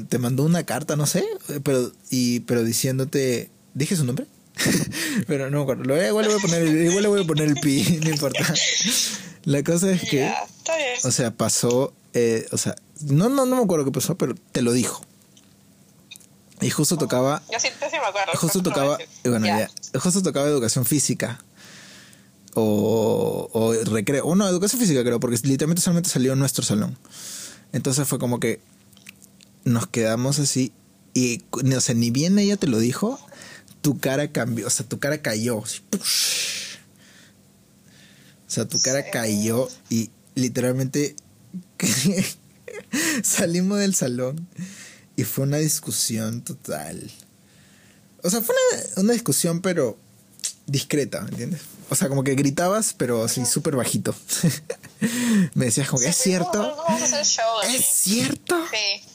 te mandó una carta, no sé, pero y pero diciéndote, dije su nombre, pero no me acuerdo. Lo- Igual le voy a poner, el- igual le voy a poner el pi, no importa. La cosa es que o sea, pasó, eh, o sea, no, no, no me acuerdo qué pasó, pero te lo dijo. Y justo tocaba, Yo sí, yo sí me acuerdo. justo tocaba, bueno, Ya. ya, justo tocaba educación física. O, o recreo, o no, educación física creo, porque literalmente solamente salió en nuestro salón. Entonces fue como que nos quedamos así y, o sea, ni bien ella te lo dijo, tu cara cambió, o sea, tu cara cayó. O sea, tu cara Sí. cayó y literalmente salimos del salón y fue una discusión total. O sea, fue una, una discusión, pero discreta, ¿me entiendes? O sea, como que gritabas, pero así súper bajito. Me decías como que es Sí, cierto. show. ¿Es cierto? Sí.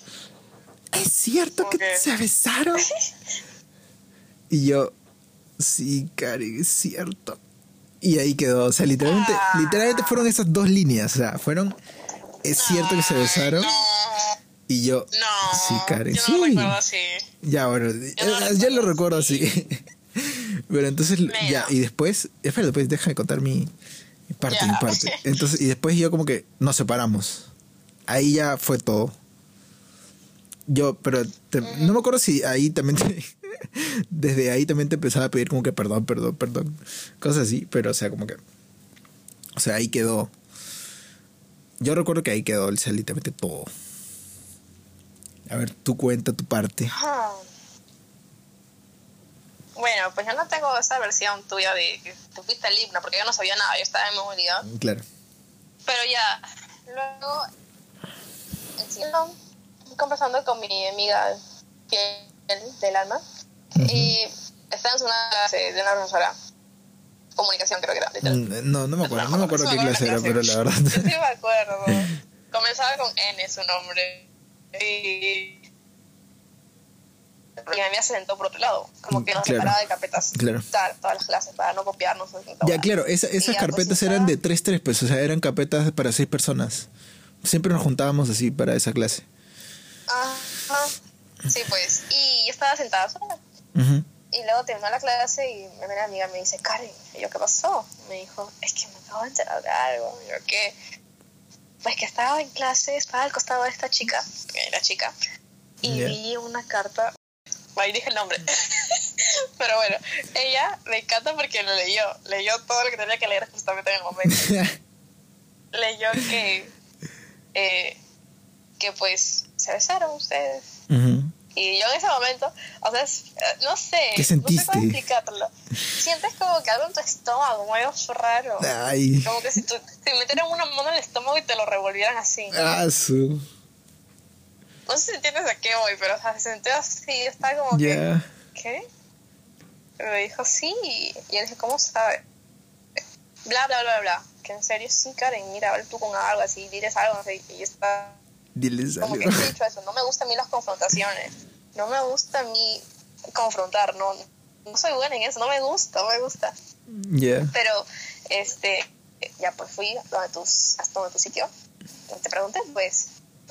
¿Es cierto que se besaron? Y yo, sí, Cari, es cierto. Y ahí quedó. O sea, literalmente, Ah. literalmente fueron esas dos líneas. O sea, fueron, es cierto que se besaron. No, Y yo, no. sí, Karen, yo sí. no lo recuerdo así. Ya, bueno, no eh, lo yo lo recuerdo recuerdo así. Pero entonces, Mira. ya, y después, espera, después déjame contar mi, mi parte, Ya. mi parte. Entonces, y después yo como que nos separamos. Ahí ya fue todo. Yo, pero te- no me acuerdo si ahí también te- desde ahí también te empezaba a pedir como que perdón, perdón, perdón. Cosas así, pero o sea, como que. O sea, ahí quedó. Yo recuerdo que ahí quedó, literalmente todo. A ver, tú cuenta tu parte. Ah. Bueno, pues yo no tengo esa versión tuya de que te fuiste al himno, porque yo no sabía nada, yo estaba en movilidad. Claro. Pero ya, luego, en sí, no, conversando con mi amiga fiel del alma, y estábamos en una clase de una profesora, comunicación creo que era, literal. Mm, No, no me acuerdo, no me acuerdo qué clase era, pero la verdad. Sí me acuerdo. Comenzaba con N su nombre. Y. Y mi amiga se sentó por otro lado. Como que nos Claro. separaba de carpetas. Claro. Todas, todas las clases para no copiarnos. Ya, claro, esa- esas carpetas eran de 3-3, pues, o sea, eran carpetas para seis personas. Siempre nos juntábamos así para esa clase. Ah, Sí, pues. Y yo estaba sentada sola. Ujú. Y luego terminó la clase y una amiga me dice, Karen, y yo, ¿qué pasó? Me dijo, es que me acabo de enterar de algo. Y yo, ¿qué? Pues que estaba en clase, estaba al costado de esta chica, que era chica, y Ya. vi una carta, ahí dije el nombre, pero bueno, ella me encanta porque lo leyó, leyó todo lo que tenía que leer justamente en el momento. leyó que, eh, que pues se besaron ustedes. Ujú. Y yo en ese momento, o sea, eh, no sé, ¿Qué no sé cómo explicarlo. Sientes como que algo en tu estómago, muy raro. Ay. Como que si, tú, si metieran una mano en el estómago y te lo revolvieran así. Ah, su. No sé si entiendes a qué voy, pero o sea, se sintió así, estaba como que. ¿qué? Me dijo, sí. Y yo dije, ¿cómo sabe? Bla, bla, bla, bla. Que en serio, sí, Karen, mira, habla tú con algo así, diles algo, no sé. Y yo estaba Diles como algo. que he dicho eso, no me gustan a mí las confrontaciones, no me gusta a mí confrontar, no, no soy buena en eso, no me gusta, no me gusta. Ya. Pero, este, ya pues fui a tu, hasta donde tu sitio, te pregunté, pues,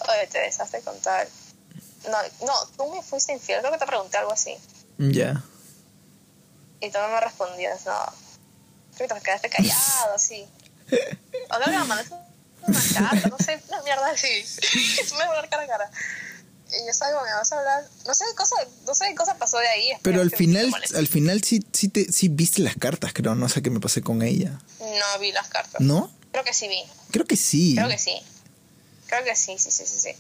oye, te dejaste contar. No, no, tú me fuiste infiel, creo que te pregunté algo así. Ya. Y tú no me respondías, no. Creo que te quedaste callado, así. O creo que me no sé, una mierda así. Me vas a hablar cara a cara. Y yo como, me vas a hablar. No sé qué cosa, no sé qué cosa pasó de ahí. Pero al final, al final sí, sí, te, sí viste las cartas, creo. No sé qué me pasé con ella. No vi las cartas. ¿No? Creo que sí vi. Creo que sí. Creo que sí. Creo que sí, sí, sí, sí. sí.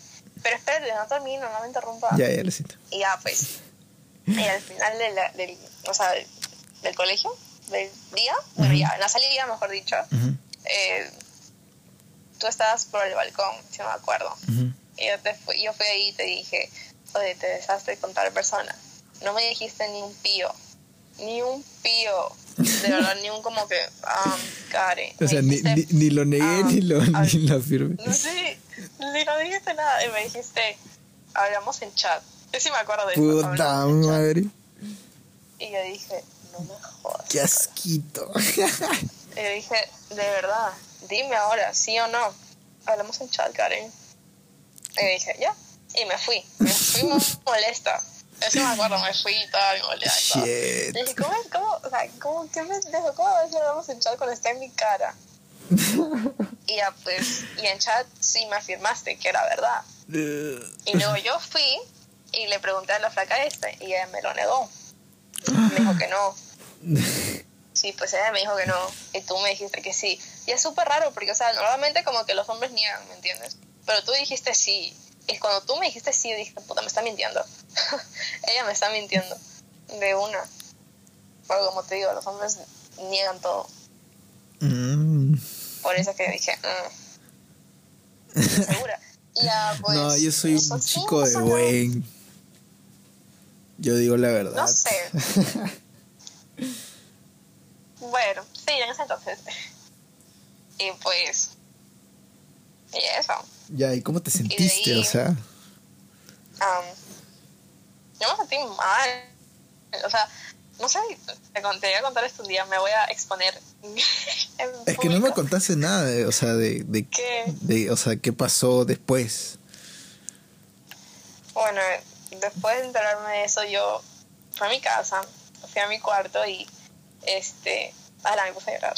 Pero espérate, no termino, no me interrumpa. Ya, ya lo siento. Y ya, pues. Y al final de la- del, o sea, del, del colegio, del día, bueno, ya, en la salida, mejor dicho, Ujú, eh, tú estabas por el balcón, si no me acuerdo. Y yo, te fui, yo fui ahí y te dije, oye, te besaste con tal persona. No me dijiste ni un pío, ni un pío. De verdad, ni un como que, ah, Karen. O Me sea, ni, dijiste, ni, ni lo negué ah, ni lo, ni lo afirmé. No sé, ni no dijiste nada. Y me dijiste, hablamos en chat. Yo sí me acuerdo de eso. Puta madre. Y yo dije, no me jodas. Qué asquito. Y yo dije, de verdad, dime ahora, sí o no. Hablamos en chat, Karen. Y dije, ya. Y me fui. Me fui muy molesta. Eso me acuerdo, me fui y toda mi molesta. y dije, ¿cómo, cómo, o sea, cómo, qué pendejo? ¿Cómo a veces hablamos en chat cuando está en mi cara? y ya, pues, y en chat sí me afirmaste que era verdad. Y luego yo fui y le pregunté a la flaca esta y ella me lo negó. Me dijo que no. Sí, pues ella me dijo que no y tú me dijiste que sí. Y es súper raro porque, o sea, normalmente como que los hombres niegan, ¿me entiendes? Pero tú dijiste sí. Y cuando tú me dijiste sí, dije, puta, me está mintiendo. ella me está mintiendo. De una. Pero como te digo, los hombres niegan todo. Mm. Por eso que dije, mm. ¿Segura? Ya, pues, no, yo soy un chico de buen. Yo digo la verdad. No sé. Bueno, sí, en ese entonces. Y pues. Y eso. ya, ¿y cómo te sentiste? ahí- O sea, am, yo me sentí mal. O sea, no sé, te, voy a contar esto un día, me voy a exponer. es que no me contaste nada, de, o sea, de, de, ¿Qué? de, o sea, qué pasó después. Bueno, después de enterarme de eso, yo fui a mi casa, fui a mi cuarto y este. Ala, me puse a llorar.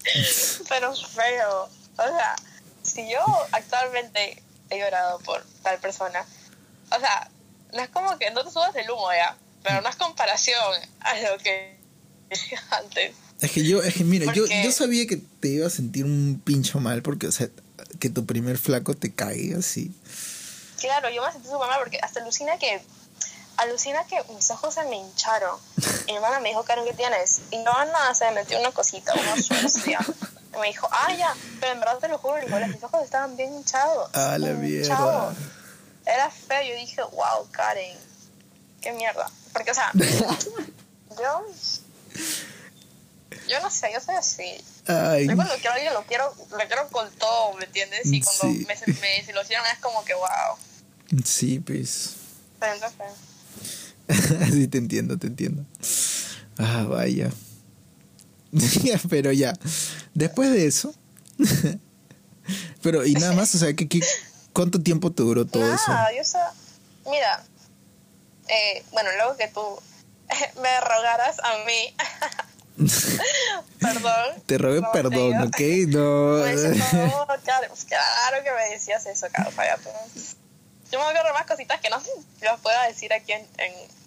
Pero feo. O sea, si yo actualmente he llorado por tal persona, o sea, no es como que no te subas el humo ya, pero no es comparación a lo que antes. Es que yo, es que mira, yo, yo sabía que te iba a sentir un pincho mal porque, o sea, que tu primer flaco te caiga así. Claro, yo me sentí súper mal porque hasta alucina que alucina que mis ojos se me hincharon. Y mi hermana me dijo, Karen, ¿qué tienes? Y no, nada, se me metió una cosita, una sucia. Y me dijo, ah, ya, pero en verdad te lo juro, Nicolás, mis ojos estaban bien hinchados. A la mierda. Era feo, yo dije, wow, Karen, qué mierda. Porque, o sea, yo, yo no sé, yo soy así. Ay, Yo cuando quiero a alguien lo quiero, lo quiero con todo, ¿me entiendes? Y cuando Sí. me, me desilusionan es como que, wow, sí, pues. pero entonces... sí, te entiendo, te entiendo. Ah, vaya. Pero ya, después de eso. Pero, y nada más, o sea, ¿qué, qué, cuánto tiempo te duró todo eso? Yo sé. Mira, eh, bueno, luego que tú me rogaras a mí. perdón. Te rogué perdón, ¿ok? No. Me no, claro, pues claro que me decías eso, claro, para Yo me acuerdo más cositas que no las pueda decir aquí en. en,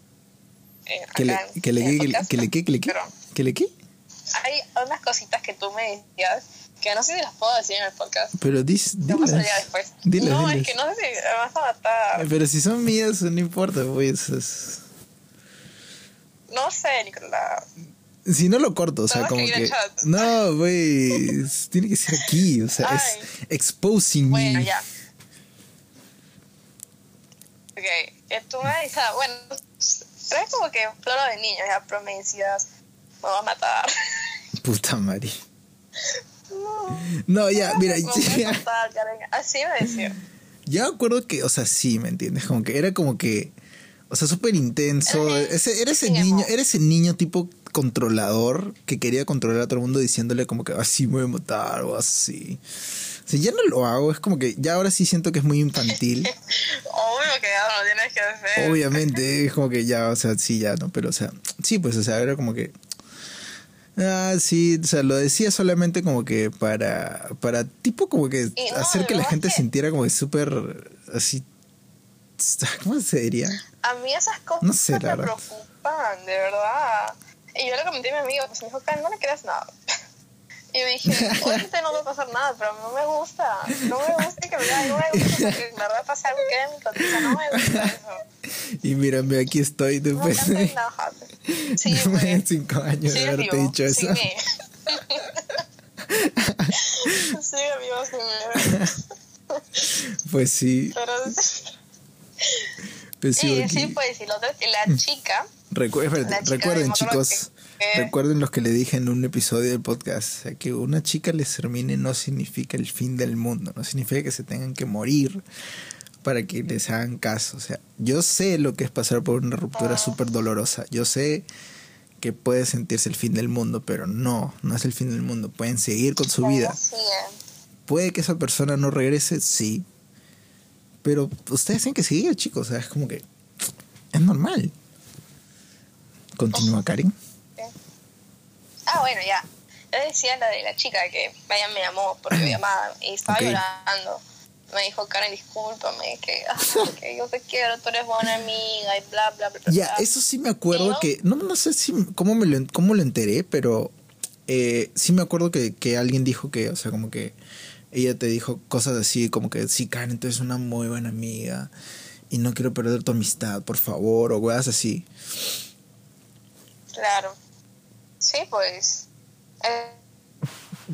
en- ¿Que le, que le, que le, que le, que le, que que le, qué? hay unas cositas que tú me decías que no sé si las puedo decir en el podcast. Pero dis, dilas. después. Dilas, no, dilas. es que no sé si me vas a matar. Pero si son mías, no importa, pues. es- No sé, Nicolás. Si no lo corto, o sea, como que. No, güey. es- Tiene que ser aquí, o sea, Ay. es exposing Bueno, me. ya. Ok, que tú me dices, bueno, eres como que floro de niños, ya, pero me decías, me vas a matar. Puta madre. No, No, ya, mira, me vas a ya, matar, Karen. Así me decía. ya me acuerdo que, o sea, sí, ¿me entiendes? Como que era como que, o sea, súper intenso. Ese, era ese Sí, niño, era ese niño tipo controlador que quería controlar a todo el mundo diciéndole como que así me voy a matar o así. Sea, ya no lo hago, es como que ya ahora sí siento que es muy infantil. Obvio que ya no lo tienes que hacer. Obviamente, es como que ya, o sea, sí, ya, ¿no? Pero, o sea, sí, pues, o sea, era como que. Ah, sí, o sea, lo decía solamente como que para, para tipo como que no, hacer que la gente que- sintiera como que súper así, ¿cómo se diría? A mí esas cosas No sé, me preocupan, de verdad. Y yo le comenté a mi amigo, pues me dijo, Karen, no le creas nada. Y yo dije, obviamente no va a pasar nada, pero no me gusta. No me gusta que me no me gusta que en verdad pase algo que en mi cotiza. No me gusta eso. Y mírame, aquí estoy No después cantes de. Sí, de cinco años de Sigue haberte vivo. dicho eso. Sigue. Sigue vivo sin mí. Pues sí, Pero pues sí, sí, aquí. sí, pues, y la, otra, y la chica, Recu- espérate, La chica recuerden, me chicos. Recuerden los que le dije en un episodio del podcast. O sea, que una chica les termine no significa el fin del mundo. No significa que se tengan que morir para que les hagan caso. O sea, yo sé lo que es pasar por una ruptura súper dolorosa. Yo sé que puede sentirse el fin del mundo, pero no, no es el fin del mundo. Pueden seguir con su vida. Eh. Puede que esa persona no regrese, sí. Pero ustedes tienen que seguir, chicos. O sea, es como que es normal. Continúa, Karen. Ah, bueno, ya. Yo decía la de la chica que vaya me llamó por llamada y estaba llorando. Me dijo, Karen, discúlpame, que, ah, que yo te quiero, tú eres buena amiga y bla, bla, bla. Ya, bla". eso sí me acuerdo ¿No? que. No, no sé si cómo me lo, cómo lo enteré, pero eh, sí me acuerdo que, que alguien dijo que, o sea, como que ella te dijo cosas así, como que sí, Karen, tú eres una muy buena amiga y no quiero perder tu amistad, por favor, o weas así. Claro. Sí, pues. Eh,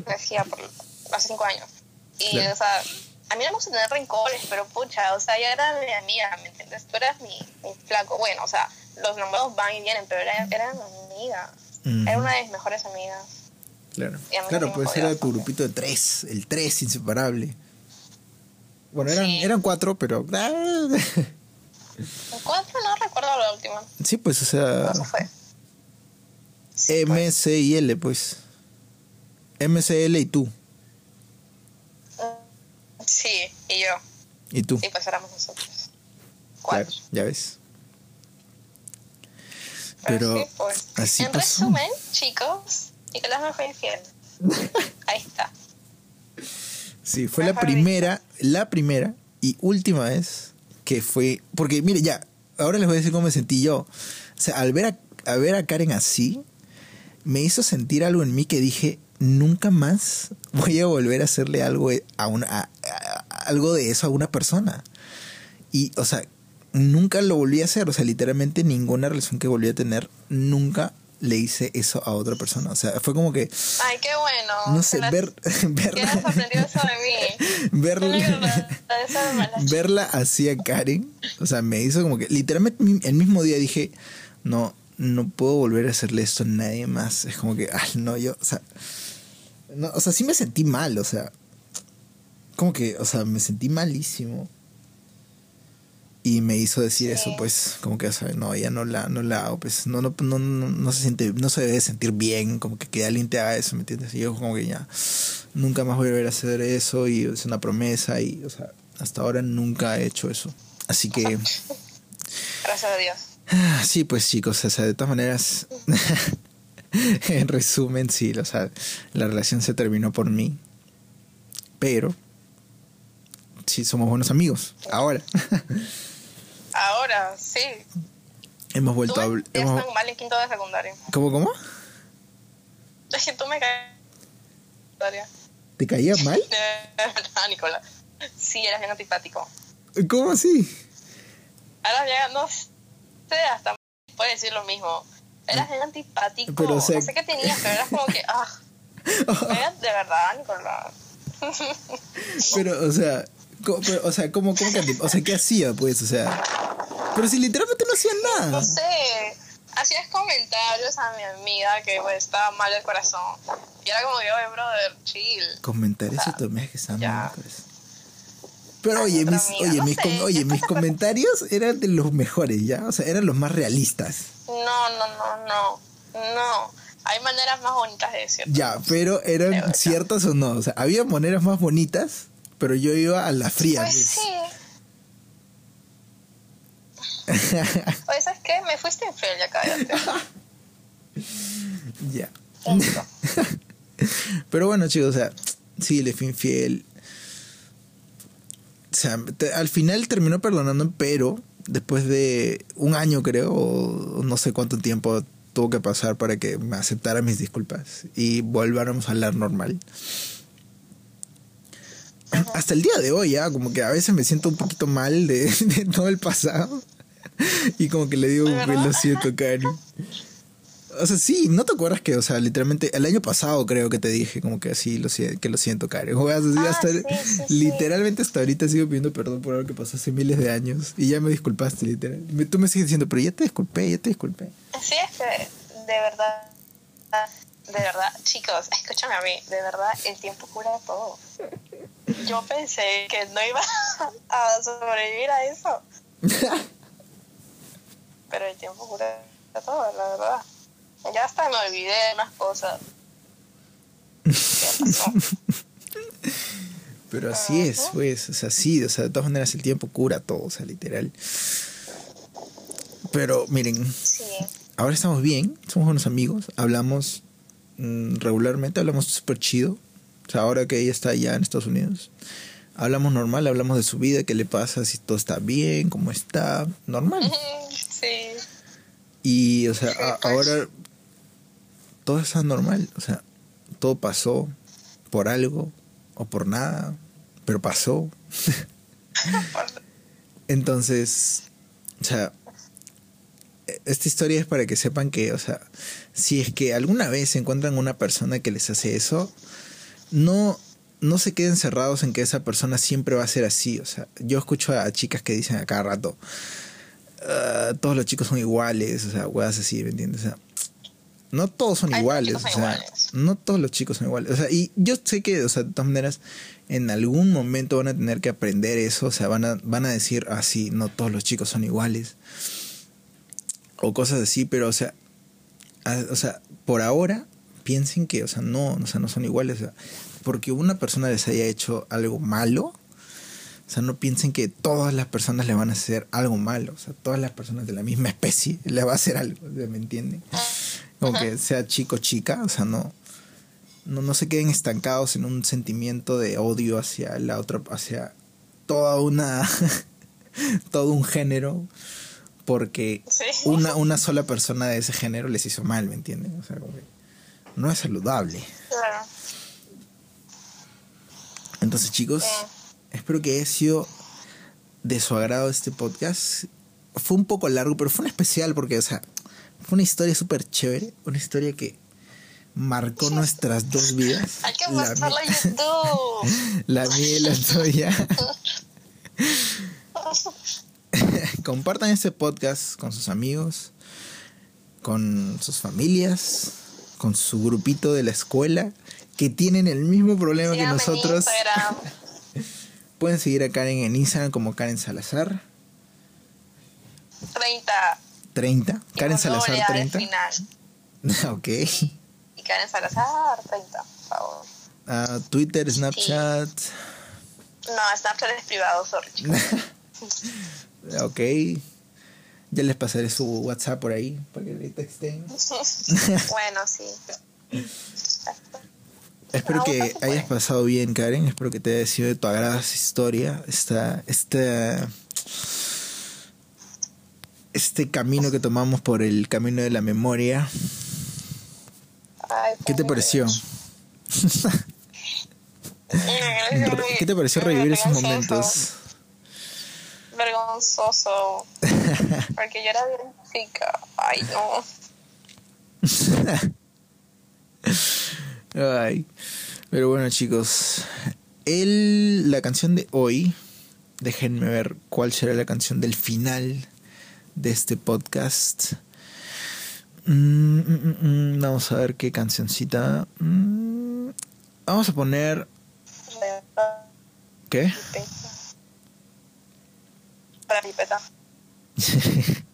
decía por hace cinco años. Y, Claro. o sea, a mí no me gusta tener rencores, pero pucha, o sea, ella era mi amiga, ¿me entiendes? Tú eras mi, mi flaco. Bueno, o sea, los nombrados van y vienen, pero era, era mi amiga. Era una de mis mejores amigas. Claro, claro pues era tu grupito de tres, el tres inseparable. Bueno, eran, Sí. eran cuatro, pero. ¿Cuánto? No recuerdo la última. Sí, pues, o sea. No se fue. M. C y L, pues. M, C, L y tú. Sí, y yo. Y tú. Sí, pues éramos nosotros. Cuatro. ya ves. Pero, Pero sí, pues. así en pasó. resumen, chicos, Nicolás me fue infiel. Ahí está. Sí, fue la primera, la primera y última vez que fue. Porque, mire, ya, ahora les voy a decir cómo me sentí yo. O sea, al ver a, a ver a Karen así, me hizo sentir algo en mí que dije, nunca más voy a volver a hacerle algo a una, a- a- algo de eso a una persona. Y, o sea, nunca lo volví a hacer. O sea, literalmente ninguna relación que volví a tener, nunca le hice eso a otra persona. O sea, fue como que, Ay, qué bueno. no sé, ver, has aprendido eso de mí. verla, verla así a Karen, o sea, me hizo como que, literalmente el mismo día dije, no, no puedo volver a hacerle esto a nadie más. Es como que, ay, no, yo, o sea, no, o sea, sí me sentí mal, o sea, como que, o sea, me sentí malísimo. Y me hizo decir Sí. eso, pues, como que, o sea, no, ya no la, no la hago, pues, no, no, no, no, no se siente, no se debe sentir bien, como que, que alguien te haga eso, ¿me entiendes? Y yo como que ya, nunca más voy a volver a hacer eso, y es una promesa, y, o sea, hasta ahora nunca he hecho eso. Así que, Gracias a Dios. Ah, Sí, pues chicos, o sea, de todas maneras, en resumen, sí, o sea, la relación se terminó por mí, pero sí somos buenos amigos, ahora. Ahora, sí. hemos Tú vuelto a hablar. caías hemos- tan mal en quinto de secundaria. ¿Cómo, cómo? Es que tú me secundaria. ¿Te caía mal? Verdad, Nicolás. Sí, eras bien antipático. ¿Cómo así? Ahora ya no sé, hasta puede decir lo mismo. Eras bien antipático. Pero, o sea- No sé qué tenías, pero eras como que, ah, eras de verdad, Nicolás. Pero, o sea, co- pero, o sea, ¿cómo, cómo que- o sea, ¿qué hacía, pues? O sea, pero si literalmente no hacía No nada. sé, hacías comentarios a mi amiga que pues, estaba mal del corazón. Y era como que, oye, brother, chill. Comentarios a tu amiga que estaban Ya. mal, pues. Pero oye, mis, amiga, oye, no mis, sé, com- ¿qué oye, mis comentarios eran de los mejores, ¿ya? O sea, eran los más realistas. No, no, no, no. No. Hay maneras más bonitas de decirlo. Ya, pero eran ciertas o no. O sea, había maneras más bonitas, pero yo iba a la fría. Pues pues. sí. Oye, ¿sabes qué? Me fuiste infiel, ya cállate. ya. Pero bueno, chicos, o sea, sí, le fui infiel. O sea, te- al final terminó perdonando, pero después de un año, creo, o no sé cuánto tiempo tuvo que pasar para que me aceptara mis disculpas y volváramos a hablar normal. Hasta el día de hoy, ya, como que a veces me siento un poquito mal de, de todo el pasado. Y como que le digo lo siento, Cari. O sea, sí, ¿no te acuerdas que, o sea, literalmente, el año pasado creo que te dije como que así, lo, que lo siento, Karen? O sea, así, Ah, hasta, sí, sí, sí. literalmente hasta ahorita sigo pidiendo perdón por algo que pasó hace miles de años y ya me disculpaste, literal. Me- Tú me sigues diciendo, pero ya te disculpé, ya te disculpé. Sí, es que de verdad, de verdad, chicos, escúchame a mí, de verdad, el tiempo cura todo. Yo pensé que no iba a sobrevivir a eso, pero el tiempo cura todo, la verdad. Ya hasta me olvidé de unas cosas. Pero así es, pues, o sea, sí, o sea, de todas maneras el tiempo cura todo, o sea, literal. Pero miren, Sí, ahora estamos bien, somos buenos amigos, hablamos mm, regularmente, hablamos súper chido. O sea, ahora que ella está allá en Estados Unidos, hablamos normal, hablamos de su vida, qué le pasa, si todo está bien, cómo está, normal. sí, Y, o sea, a- pues. ahora todo está normal, o sea, todo pasó por algo o por nada, pero pasó. Entonces, o sea, e- esta historia es para que sepan que, o sea, si es que alguna vez encuentran una persona que les hace eso, no, no se queden cerrados en que esa persona siempre va a ser así. O sea, yo escucho a chicas que dicen a cada rato, "Ah, todos los chicos son iguales, o sea, weas así, ¿me entiendes? O sea, no todos son Ay, los iguales, o sea, iguales. no todos los chicos son iguales. O sea, y yo sé que, o sea, de todas maneras, en algún momento van a tener que aprender eso, o sea, van a, van a decir, ah, sí, no todos los chicos son iguales. O cosas así, pero, o sea, a- o sea, por ahora piensen que, o sea, no, o sea, no son iguales. o sea, porque una persona les haya hecho algo malo, o sea, no piensen que todas las personas le van a hacer algo malo. O sea, todas las personas de la misma especie le va a hacer algo, ¿me entienden? Como que sea chico o chica, o sea, no, no, no se queden estancados en un sentimiento de odio hacia la otra, hacia toda una, todo un género, porque sí. una, una sola persona de ese género les hizo mal, ¿me entienden? O sea, como que no es saludable. Claro. Entonces, chicos, espero que haya sido de su agrado este podcast. Fue un poco largo, pero fue un especial porque, o sea, fue una historia súper chévere, una historia que marcó nuestras dos vidas. Hay que la, mostrarlo mi- a YouTube. la mía y la tuya. Compartan este podcast con sus amigos, con sus familias, con su grupito de la escuela que tienen el mismo problema que Síganme en nosotros. Pueden seguir a Karen en Instagram como Karen Salazar 30. 30. y Karen Salazar A al 30. final. ok. Y Karen Salazar 30, por favor. Ah, Twitter, Snapchat. No, Snapchat es privado, sorry, ok. Ya les pasaré su WhatsApp por ahí para que le texten. bueno, sí. Espero Ah, que hayas pasado bien, Karen. Espero que te haya sido de tu agrado esta historia. Esta, esta, este camino que tomamos por el camino de la memoria. Ay, ¿Qué te pareció? ¿Qué te pareció revivir esos momentos? Vergonzoso. Porque yo era bien chica. Ay, no. Ay. Pero bueno, chicos. El, la canción de hoy. Déjenme ver cuál será la canción del final de este podcast. Mm, mm, mm, vamos a ver qué cancioncita. Vamos a poner. ¿Qué? Para. ¿Eh, pipeta?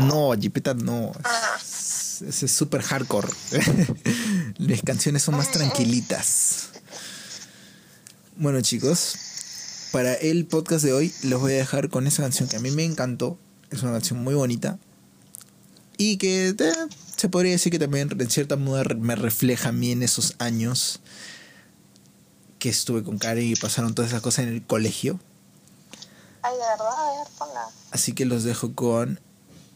No, Jipeta no. Es- Ese es súper hardcore. Las canciones son más tranquilitas. Bueno, chicos, para el podcast de hoy los voy a dejar con esa canción que a mí me encantó. Es una canción muy bonita. Y que eh, se podría decir que también en cierta modo me refleja a mí en esos años que estuve con Karen y pasaron todas esas cosas en el colegio. Ay, de verdad, a ver, ponla. Así que los dejo con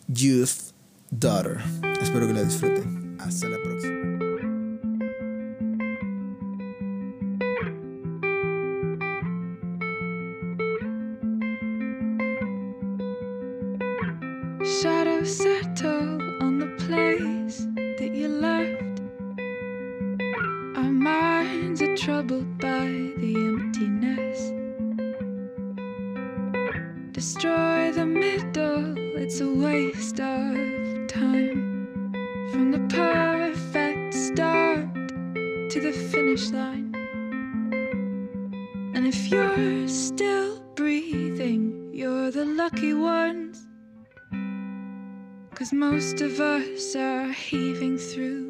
Youth Daughter. Espero que la disfruten. Hasta la próxima. Shadows settle on the place that you left. Most of us are heaving through